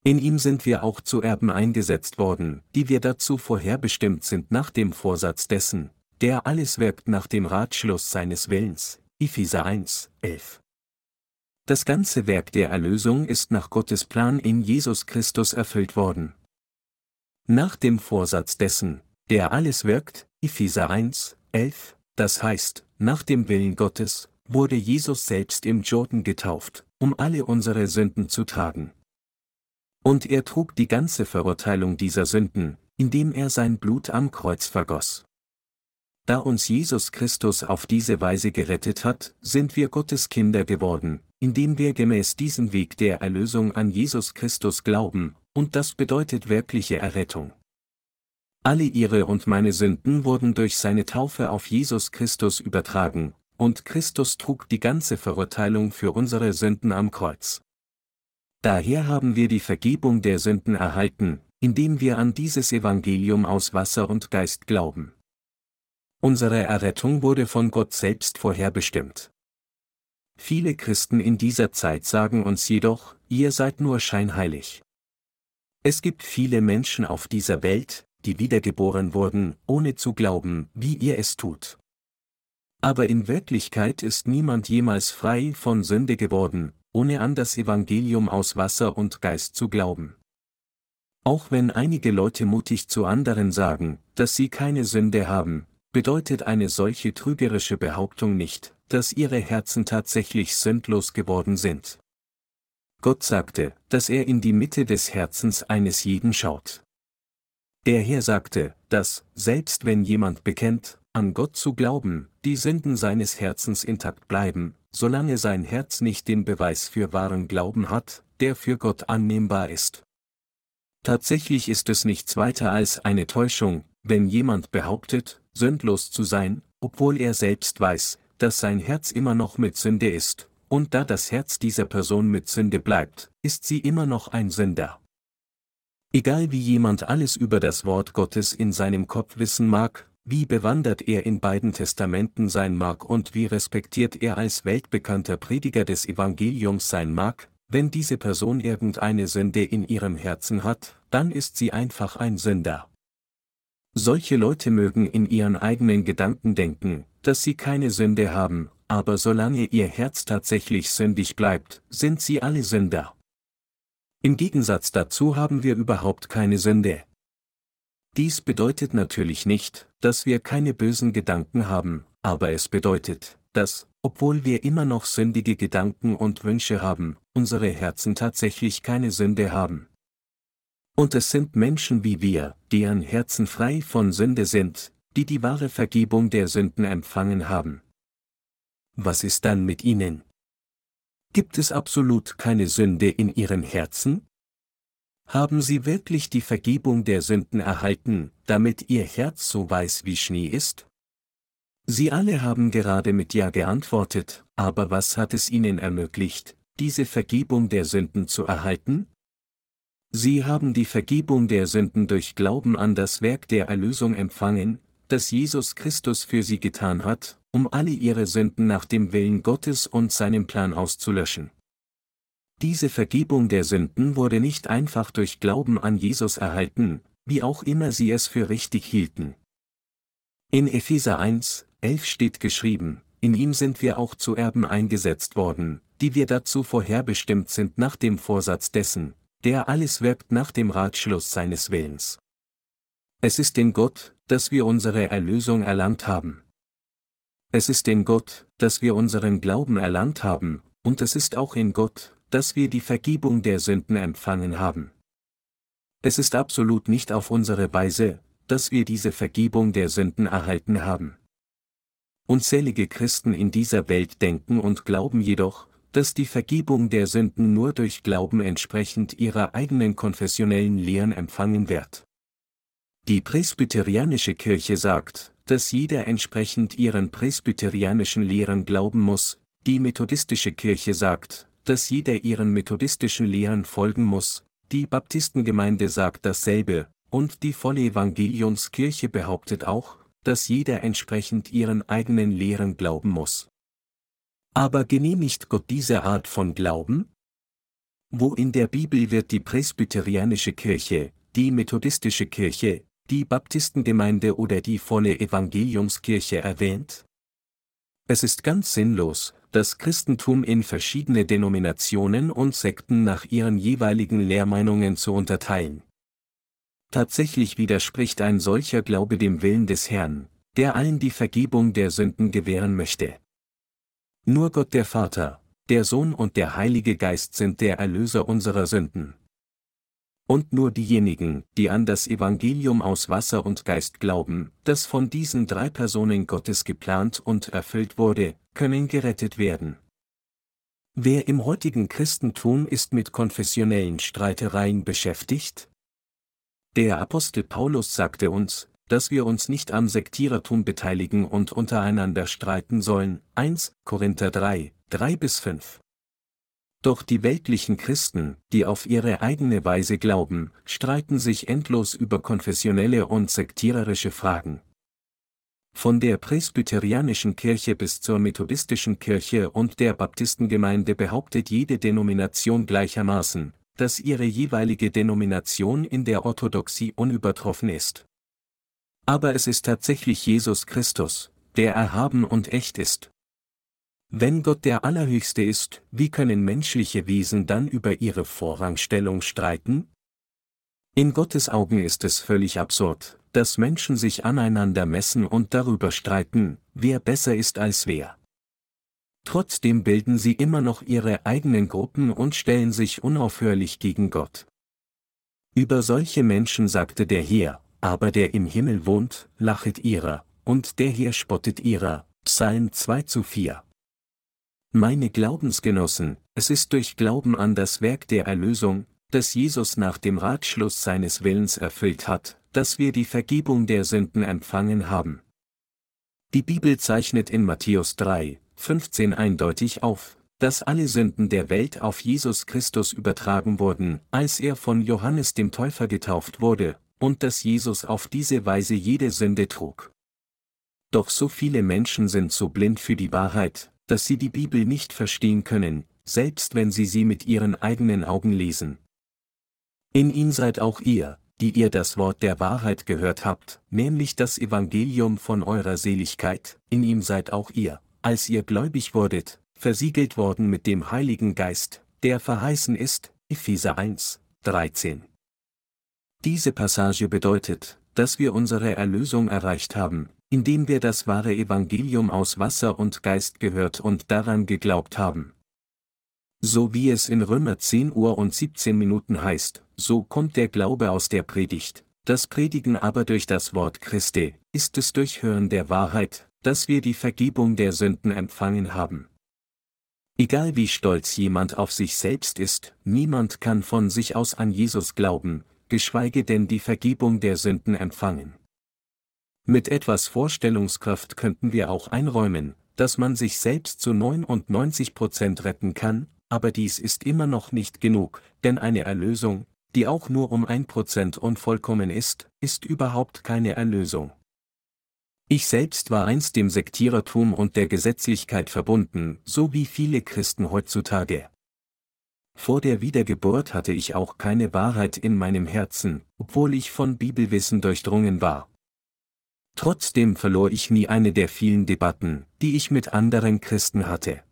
In ihm sind wir auch zu Erben eingesetzt worden, die wir dazu vorherbestimmt sind nach dem Vorsatz dessen, der alles wirkt nach dem Ratschluss seines Willens. Epheser 1, 11. Das ganze Werk der Erlösung ist nach Gottes Plan in Jesus Christus erfüllt worden. Nach dem Vorsatz dessen, der alles wirkt, Epheser 1, 11, das heißt, nach dem Willen Gottes, wurde Jesus selbst im Jordan getauft, um alle unsere Sünden zu tragen. Und er trug die ganze Verurteilung dieser Sünden, indem er sein Blut am Kreuz vergoss. Da uns Jesus Christus auf diese Weise gerettet hat, sind wir Gottes Kinder geworden, indem wir gemäß diesem Weg der Erlösung an Jesus Christus glauben, und das bedeutet wirkliche Errettung. Alle ihre und meine Sünden wurden durch seine Taufe auf Jesus Christus übertragen, und Christus trug die ganze Verurteilung für unsere Sünden am Kreuz. Daher haben wir die Vergebung der Sünden erhalten, indem wir an dieses Evangelium aus Wasser und Geist glauben. Unsere Errettung wurde von Gott selbst vorherbestimmt. Viele Christen in dieser Zeit sagen uns jedoch, ihr seid nur scheinheilig. Es gibt viele Menschen auf dieser Welt, die wiedergeboren wurden, ohne zu glauben, wie ihr es tut. Aber in Wirklichkeit ist niemand jemals frei von Sünde geworden, ohne an das Evangelium aus Wasser und Geist zu glauben. Auch wenn einige Leute mutig zu anderen sagen, dass sie keine Sünde haben, bedeutet eine solche trügerische Behauptung nicht, dass ihre Herzen tatsächlich sündlos geworden sind. Gott sagte, dass er in die Mitte des Herzens eines jeden schaut. Der Herr sagte, dass, selbst wenn jemand bekennt, an Gott zu glauben, die Sünden seines Herzens intakt bleiben, solange sein Herz nicht den Beweis für wahren Glauben hat, der für Gott annehmbar ist. Tatsächlich ist es nichts weiter als eine Täuschung, wenn jemand behauptet, sündlos zu sein, obwohl er selbst weiß, dass sein Herz immer noch mit Sünde ist, und da das Herz dieser Person mit Sünde bleibt, ist sie immer noch ein Sünder. Egal wie jemand alles über das Wort Gottes in seinem Kopf wissen mag, wie bewandert er in beiden Testamenten sein mag und wie respektiert er als weltbekannter Prediger des Evangeliums sein mag, wenn diese Person irgendeine Sünde in ihrem Herzen hat, dann ist sie einfach ein Sünder. Solche Leute mögen in ihren eigenen Gedanken denken, dass sie keine Sünde haben, aber solange ihr Herz tatsächlich sündig bleibt, sind sie alle Sünder. Im Gegensatz dazu haben wir überhaupt keine Sünde. Dies bedeutet natürlich nicht, dass wir keine bösen Gedanken haben, aber es bedeutet, dass, obwohl wir immer noch sündige Gedanken und Wünsche haben, unsere Herzen tatsächlich keine Sünde haben. Und es sind Menschen wie wir, deren Herzen frei von Sünde sind, die die wahre Vergebung der Sünden empfangen haben. Was ist dann mit ihnen? Gibt es absolut keine Sünde in ihrem Herzen? Haben sie wirklich die Vergebung der Sünden erhalten, damit ihr Herz so weiß wie Schnee ist? Sie alle haben gerade mit Ja geantwortet, aber was hat es ihnen ermöglicht, diese Vergebung der Sünden zu erhalten? Sie haben die Vergebung der Sünden durch Glauben an das Werk der Erlösung empfangen, das Jesus Christus für sie getan hat, um alle ihre Sünden nach dem Willen Gottes und seinem Plan auszulöschen. Diese Vergebung der Sünden wurde nicht einfach durch Glauben an Jesus erhalten, wie auch immer sie es für richtig hielten. In Epheser 1, 11 steht geschrieben, in ihm sind wir auch zu Erben eingesetzt worden, die wir dazu vorherbestimmt sind nach dem Vorsatz dessen, der alles wirkt nach dem Ratschluss seines Willens. Es ist in Gott, dass wir unsere Erlösung erlangt haben. Es ist in Gott, dass wir unseren Glauben erlangt haben, und es ist auch in Gott, dass wir die Vergebung der Sünden empfangen haben. Es ist absolut nicht auf unsere Weise, dass wir diese Vergebung der Sünden erhalten haben. Unzählige Christen in dieser Welt denken und glauben jedoch, dass die Vergebung der Sünden nur durch Glauben entsprechend ihrer eigenen konfessionellen Lehren empfangen wird. Die presbyterianische Kirche sagt, dass jeder entsprechend ihren presbyterianischen Lehren glauben muss, die methodistische Kirche sagt, dass jeder ihren methodistischen Lehren folgen muss, die Baptistengemeinde sagt dasselbe, und die volle Evangeliumskirche behauptet auch, dass jeder entsprechend ihren eigenen Lehren glauben muss. Aber genehmigt Gott diese Art von Glauben? Wo in der Bibel wird die presbyterianische Kirche, die methodistische Kirche, die Baptistengemeinde oder die volle Evangeliumskirche erwähnt? Es ist ganz sinnlos, das Christentum in verschiedene Denominationen und Sekten nach ihren jeweiligen Lehrmeinungen zu unterteilen. Tatsächlich widerspricht ein solcher Glaube dem Willen des Herrn, der allen die Vergebung der Sünden gewähren möchte. Nur Gott der Vater, der Sohn und der Heilige Geist sind der Erlöser unserer Sünden. Und nur diejenigen, die an das Evangelium aus Wasser und Geist glauben, das von diesen drei Personen Gottes geplant und erfüllt wurde, können gerettet werden. Wer im heutigen Christentum ist mit konfessionellen Streitereien beschäftigt? Der Apostel Paulus sagte uns, dass wir uns nicht am Sektierertum beteiligen und untereinander streiten sollen. 1 Korinther 3, 3 bis 5. Doch die weltlichen Christen, die auf ihre eigene Weise glauben, streiten sich endlos über konfessionelle und sektiererische Fragen. Von der presbyterianischen Kirche bis zur methodistischen Kirche und der Baptistengemeinde behauptet jede Denomination gleichermaßen, dass ihre jeweilige Denomination in der Orthodoxie unübertroffen ist. Aber es ist tatsächlich Jesus Christus, der erhaben und echt ist. Wenn Gott der Allerhöchste ist, wie können menschliche Wesen dann über ihre Vorrangstellung streiten? In Gottes Augen ist es völlig absurd, dass Menschen sich aneinander messen und darüber streiten, wer besser ist als wer. Trotzdem bilden sie immer noch ihre eigenen Gruppen und stellen sich unaufhörlich gegen Gott. Über solche Menschen sagte der Herr, aber der im Himmel wohnt, lachet ihrer, und der hier spottet ihrer. Psalm 2 zu 4. Meine Glaubensgenossen, es ist durch Glauben an das Werk der Erlösung, das Jesus nach dem Ratschluss seines Willens erfüllt hat, dass wir die Vergebung der Sünden empfangen haben. Die Bibel zeichnet in Matthäus 3, 15 eindeutig auf, dass alle Sünden der Welt auf Jesus Christus übertragen wurden, als er von Johannes dem Täufer getauft wurde, und dass Jesus auf diese Weise jede Sünde trug. Doch so viele Menschen sind so blind für die Wahrheit, dass sie die Bibel nicht verstehen können, selbst wenn sie sie mit ihren eigenen Augen lesen. In ihn seid auch ihr, die ihr das Wort der Wahrheit gehört habt, nämlich das Evangelium von eurer Seligkeit, in ihm seid auch ihr, als ihr gläubig wurdet, versiegelt worden mit dem Heiligen Geist, der verheißen ist, Epheser 1, 13. Diese Passage bedeutet, dass wir unsere Erlösung erreicht haben, indem wir das wahre Evangelium aus Wasser und Geist gehört und daran geglaubt haben. So wie es in Römer 10 Uhr und 17 Minuten heißt, so kommt der Glaube aus der Predigt, das Predigen aber durch das Wort Christi, ist es durch Hören der Wahrheit, dass wir die Vergebung der Sünden empfangen haben. Egal wie stolz jemand auf sich selbst ist, niemand kann von sich aus an Jesus glauben, geschweige denn die Vergebung der Sünden empfangen. Mit etwas Vorstellungskraft könnten wir auch einräumen, dass man sich selbst zu 99 Prozent retten kann, aber dies ist immer noch nicht genug, denn eine Erlösung, die auch nur um ein Prozent unvollkommen ist, ist überhaupt keine Erlösung. Ich selbst war einst dem Sektierertum und der Gesetzlichkeit verbunden, so wie viele Christen heutzutage. Vor der Wiedergeburt hatte ich auch keine Wahrheit in meinem Herzen, obwohl ich von Bibelwissen durchdrungen war. Trotzdem verlor ich nie eine der vielen Debatten, die ich mit anderen Christen hatte.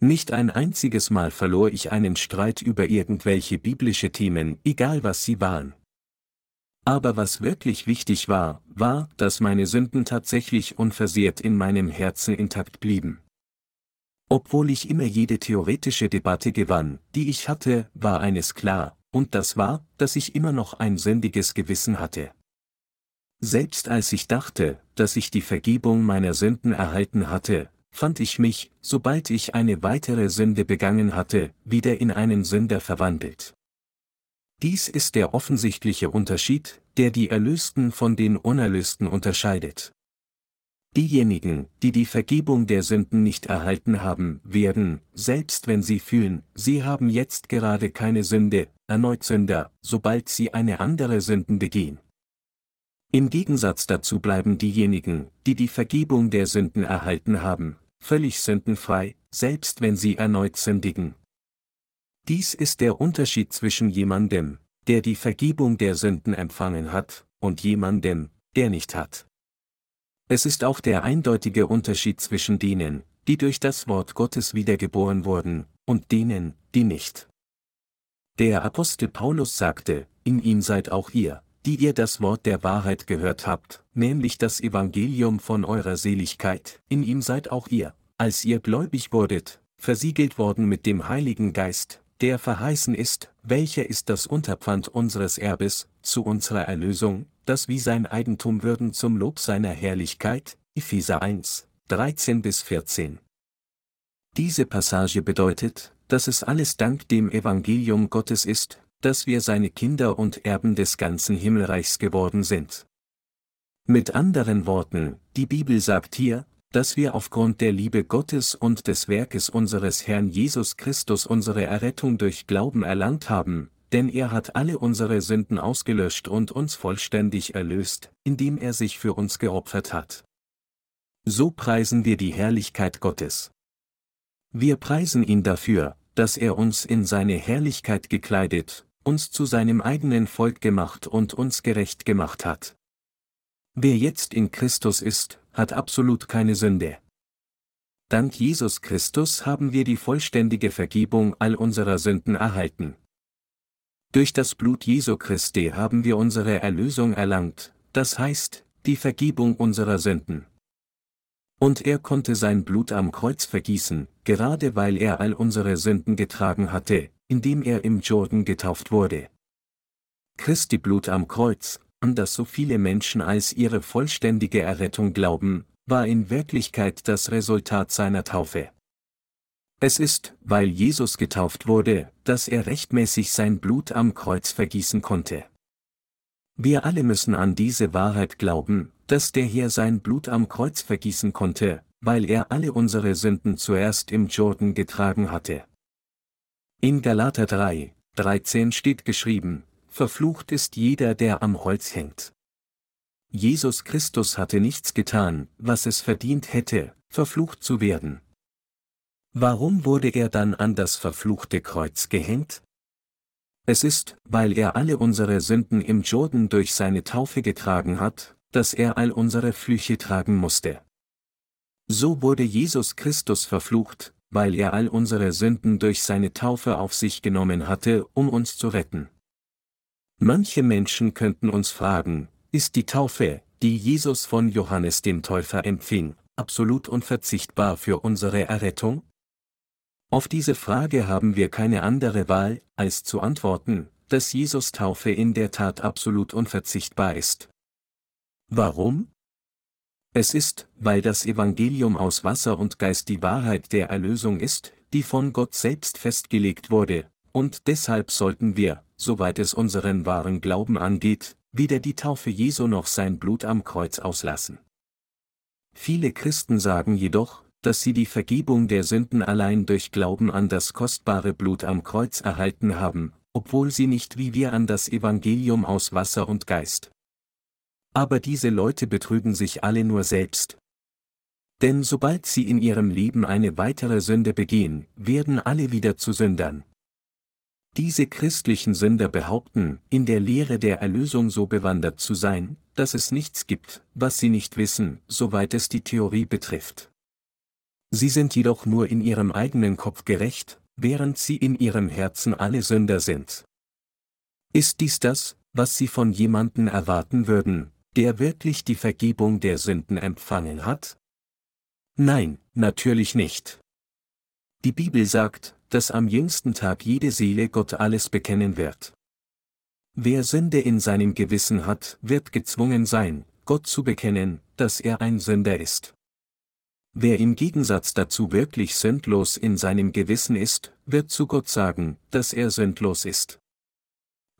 Nicht ein einziges Mal verlor ich einen Streit über irgendwelche biblische Themen, egal was sie waren. Aber was wirklich wichtig war, war, dass meine Sünden tatsächlich unversehrt in meinem Herzen intakt blieben. Obwohl ich immer jede theoretische Debatte gewann, die ich hatte, war eines klar, und das war, dass ich immer noch ein sündiges Gewissen hatte. Selbst als ich dachte, dass ich die Vergebung meiner Sünden erhalten hatte, fand ich mich, sobald ich eine weitere Sünde begangen hatte, wieder in einen Sünder verwandelt. Dies ist der offensichtliche Unterschied, der die Erlösten von den Unerlösten unterscheidet. Diejenigen, die die Vergebung der Sünden nicht erhalten haben, werden, selbst wenn sie fühlen, sie haben jetzt gerade keine Sünde, erneut Sünder, sobald sie eine andere Sünden begehen. Im Gegensatz dazu bleiben diejenigen, die die Vergebung der Sünden erhalten haben, völlig sündenfrei, selbst wenn sie erneut sündigen. Dies ist der Unterschied zwischen jemandem, der die Vergebung der Sünden empfangen hat, und jemandem, der nicht hat. Es ist auch der eindeutige Unterschied zwischen denen, die durch das Wort Gottes wiedergeboren wurden, und denen, die nicht. Der Apostel Paulus sagte, in ihm seid auch ihr, die ihr das Wort der Wahrheit gehört habt, nämlich das Evangelium von eurer Seligkeit, in ihm seid auch ihr, als ihr gläubig wurdet, versiegelt worden mit dem Heiligen Geist, der verheißen ist, welcher ist das Unterpfand unseres Erbes, zu unserer Erlösung, das wie sein Eigentum würden zum Lob seiner Herrlichkeit, Epheser 1, 13 bis 14. Diese Passage bedeutet, dass es alles dank dem Evangelium Gottes ist, dass wir seine Kinder und Erben des ganzen Himmelreichs geworden sind. Mit anderen Worten, die Bibel sagt hier, dass wir aufgrund der Liebe Gottes und des Werkes unseres Herrn Jesus Christus unsere Errettung durch Glauben erlangt haben, denn er hat alle unsere Sünden ausgelöscht und uns vollständig erlöst, indem er sich für uns geopfert hat. So preisen wir die Herrlichkeit Gottes. Wir preisen ihn dafür, dass er uns in seine Herrlichkeit gekleidet, uns zu seinem eigenen Volk gemacht und uns gerecht gemacht hat. Wer jetzt in Christus ist, hat absolut keine Sünde. Dank Jesus Christus haben wir die vollständige Vergebung all unserer Sünden erhalten. Durch das Blut Jesu Christi haben wir unsere Erlösung erlangt, das heißt, die Vergebung unserer Sünden. Und er konnte sein Blut am Kreuz vergießen, gerade weil er all unsere Sünden getragen hatte, indem er im Jordan getauft wurde. Christi Blut am Kreuz, an das so viele Menschen als ihre vollständige Errettung glauben, war in Wirklichkeit das Resultat seiner Taufe. Es ist, weil Jesus getauft wurde, dass er rechtmäßig sein Blut am Kreuz vergießen konnte. Wir alle müssen an diese Wahrheit glauben, dass der Herr sein Blut am Kreuz vergießen konnte, weil er alle unsere Sünden zuerst im Jordan getragen hatte. In Galater 3, 13 steht geschrieben, Verflucht ist jeder, der am Holz hängt. Jesus Christus hatte nichts getan, was es verdient hätte, verflucht zu werden. Warum wurde er dann an das verfluchte Kreuz gehängt? Es ist, weil er alle unsere Sünden im Jordan durch seine Taufe getragen hat, dass er all unsere Flüche tragen musste. So wurde Jesus Christus verflucht, weil er all unsere Sünden durch seine Taufe auf sich genommen hatte, um uns zu retten. Manche Menschen könnten uns fragen, ist die Taufe, die Jesus von Johannes dem Täufer empfing, absolut unverzichtbar für unsere Errettung? Auf diese Frage haben wir keine andere Wahl, als zu antworten, dass Jesus Taufe in der Tat absolut unverzichtbar ist. Warum? Es ist, weil das Evangelium aus Wasser und Geist die Wahrheit der Erlösung ist, die von Gott selbst festgelegt wurde, und deshalb sollten wir, soweit es unseren wahren Glauben angeht, weder die Taufe Jesu noch sein Blut am Kreuz auslassen. Viele Christen sagen jedoch, dass sie die Vergebung der Sünden allein durch Glauben an das kostbare Blut am Kreuz erhalten haben, obwohl sie nicht wie wir an das Evangelium aus Wasser und Geist. Aber diese Leute betrügen sich alle nur selbst. Denn sobald sie in ihrem Leben eine weitere Sünde begehen, werden alle wieder zu Sündern. Diese christlichen Sünder behaupten, in der Lehre der Erlösung so bewandert zu sein, dass es nichts gibt, was sie nicht wissen, soweit es die Theorie betrifft. Sie sind jedoch nur in ihrem eigenen Kopf gerecht, während sie in ihrem Herzen alle Sünder sind. Ist dies das, was sie von jemanden erwarten würden, der wirklich die Vergebung der Sünden empfangen hat? Nein, natürlich nicht. Die Bibel sagt, dass am jüngsten Tag jede Seele Gott alles bekennen wird. Wer Sünde in seinem Gewissen hat, wird gezwungen sein, Gott zu bekennen, dass er ein Sünder ist. Wer im Gegensatz dazu wirklich sündlos in seinem Gewissen ist, wird zu Gott sagen, dass er sündlos ist.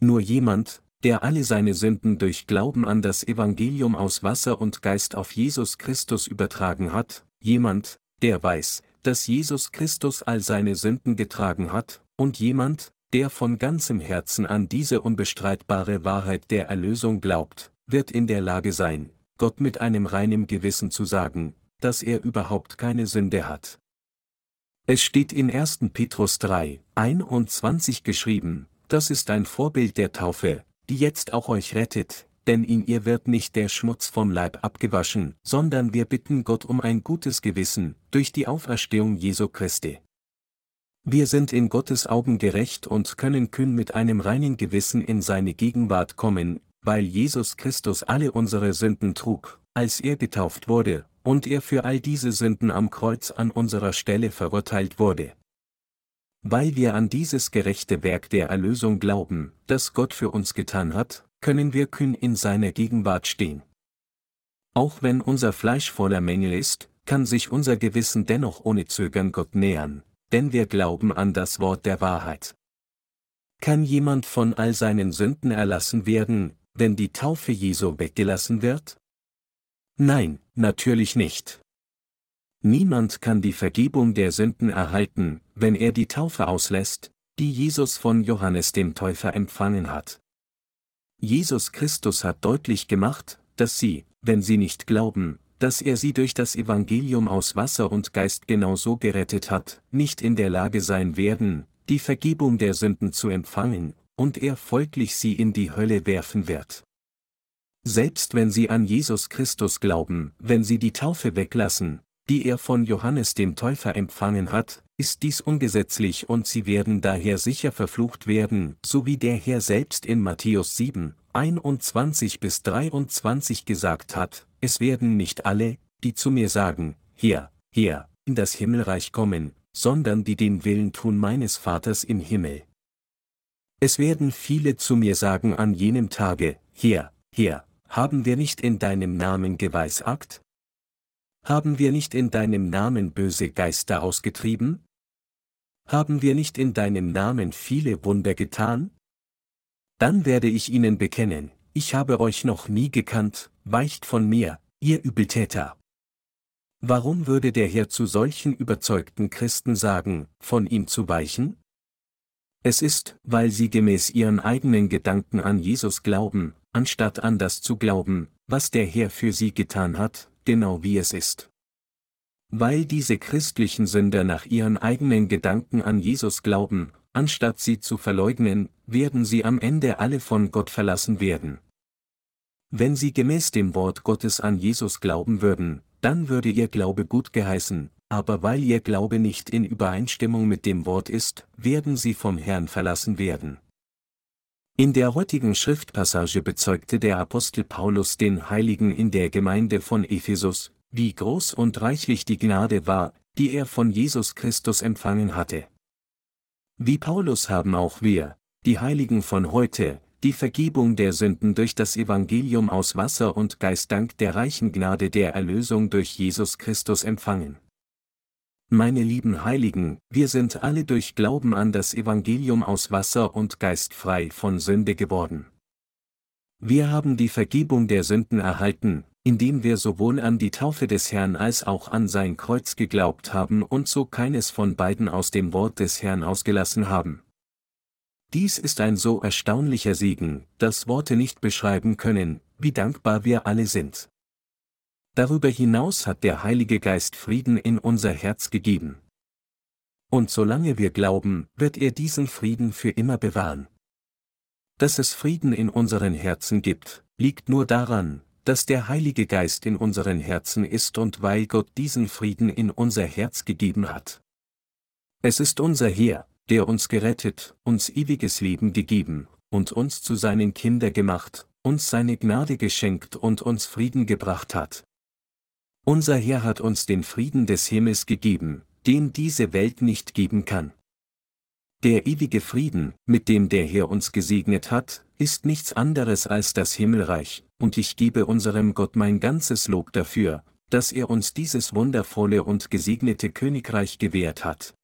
Nur jemand, der alle seine Sünden durch Glauben an das Evangelium aus Wasser und Geist auf Jesus Christus übertragen hat, jemand, der weiß, dass Jesus Christus all seine Sünden getragen hat, und jemand, der von ganzem Herzen an diese unbestreitbare Wahrheit der Erlösung glaubt, wird in der Lage sein, Gott mit einem reinen Gewissen zu sagen, dass er überhaupt keine Sünde hat. Es steht in 1. Petrus 3, 21 geschrieben, das ist ein Vorbild der Taufe, die jetzt auch euch rettet, denn in ihr wird nicht der Schmutz vom Leib abgewaschen, sondern wir bitten Gott um ein gutes Gewissen, durch die Auferstehung Jesu Christi. Wir sind in Gottes Augen gerecht und können kühn mit einem reinen Gewissen in seine Gegenwart kommen, weil Jesus Christus alle unsere Sünden trug, als er getauft wurde, und er für all diese Sünden am Kreuz an unserer Stelle verurteilt wurde. Weil wir an dieses gerechte Werk der Erlösung glauben, das Gott für uns getan hat, können wir kühn in seiner Gegenwart stehen. Auch wenn unser Fleisch voller Mängel ist, kann sich unser Gewissen dennoch ohne Zögern Gott nähern, denn wir glauben an das Wort der Wahrheit. Kann jemand von all seinen Sünden erlassen werden, wenn die Taufe Jesu weggelassen wird? Nein, natürlich nicht. Niemand kann die Vergebung der Sünden erhalten, wenn er die Taufe auslässt, die Jesus von Johannes dem Täufer empfangen hat. Jesus Christus hat deutlich gemacht, dass sie, wenn sie nicht glauben, dass er sie durch das Evangelium aus Wasser und Geist genauso gerettet hat, nicht in der Lage sein werden, die Vergebung der Sünden zu empfangen, und er folglich sie in die Hölle werfen wird. Selbst wenn sie an Jesus Christus glauben, wenn sie die Taufe weglassen, die er von Johannes dem Täufer empfangen hat, ist dies ungesetzlich und sie werden daher sicher verflucht werden, so wie der Herr selbst in Matthäus 7, 21 bis 23 gesagt hat, es werden nicht alle, die zu mir sagen, hier, hier, in das Himmelreich kommen, sondern die den Willen tun meines Vaters im Himmel. Es werden viele zu mir sagen an jenem Tage, hier, hier, haben wir nicht in deinem Namen geweissagt? Haben wir nicht in deinem Namen böse Geister ausgetrieben? Haben wir nicht in deinem Namen viele Wunder getan? Dann werde ich ihnen bekennen, ich habe euch noch nie gekannt, weicht von mir, ihr Übeltäter. Warum würde der Herr zu solchen überzeugten Christen sagen, von ihm zu weichen? Es ist, weil sie gemäß ihren eigenen Gedanken an Jesus glauben, anstatt an das zu glauben, was der Herr für sie getan hat, genau wie es ist. Weil diese christlichen Sünder nach ihren eigenen Gedanken an Jesus glauben, anstatt sie zu verleugnen, werden sie am Ende alle von Gott verlassen werden. Wenn sie gemäß dem Wort Gottes an Jesus glauben würden, dann würde ihr Glaube gut geheißen, aber weil ihr Glaube nicht in Übereinstimmung mit dem Wort ist, werden sie vom Herrn verlassen werden. In der heutigen Schriftpassage bezeugte der Apostel Paulus den Heiligen in der Gemeinde von Ephesus, wie groß und reichlich die Gnade war, die er von Jesus Christus empfangen hatte. Wie Paulus haben auch wir, die Heiligen von heute, die Vergebung der Sünden durch das Evangelium aus Wasser und Geist dank der reichen Gnade der Erlösung durch Jesus Christus empfangen. Meine lieben Heiligen, wir sind alle durch Glauben an das Evangelium aus Wasser und Geist frei von Sünde geworden. Wir haben die Vergebung der Sünden erhalten, indem wir sowohl an die Taufe des Herrn als auch an sein Kreuz geglaubt haben und so keines von beiden aus dem Wort des Herrn ausgelassen haben. Dies ist ein so erstaunlicher Segen, dass Worte nicht beschreiben können, wie dankbar wir alle sind. Darüber hinaus hat der Heilige Geist Frieden in unser Herz gegeben. Und solange wir glauben, wird er diesen Frieden für immer bewahren. Dass es Frieden in unseren Herzen gibt, liegt nur daran, dass der Heilige Geist in unseren Herzen ist und weil Gott diesen Frieden in unser Herz gegeben hat. Es ist unser Herr, der uns gerettet, uns ewiges Leben gegeben, und uns zu seinen Kinder gemacht, uns seine Gnade geschenkt und uns Frieden gebracht hat. Unser Herr hat uns den Frieden des Himmels gegeben, den diese Welt nicht geben kann. Der ewige Frieden, mit dem der Herr uns gesegnet hat, ist nichts anderes als das Himmelreich, und ich gebe unserem Gott mein ganzes Lob dafür, dass er uns dieses wundervolle und gesegnete Königreich gewährt hat.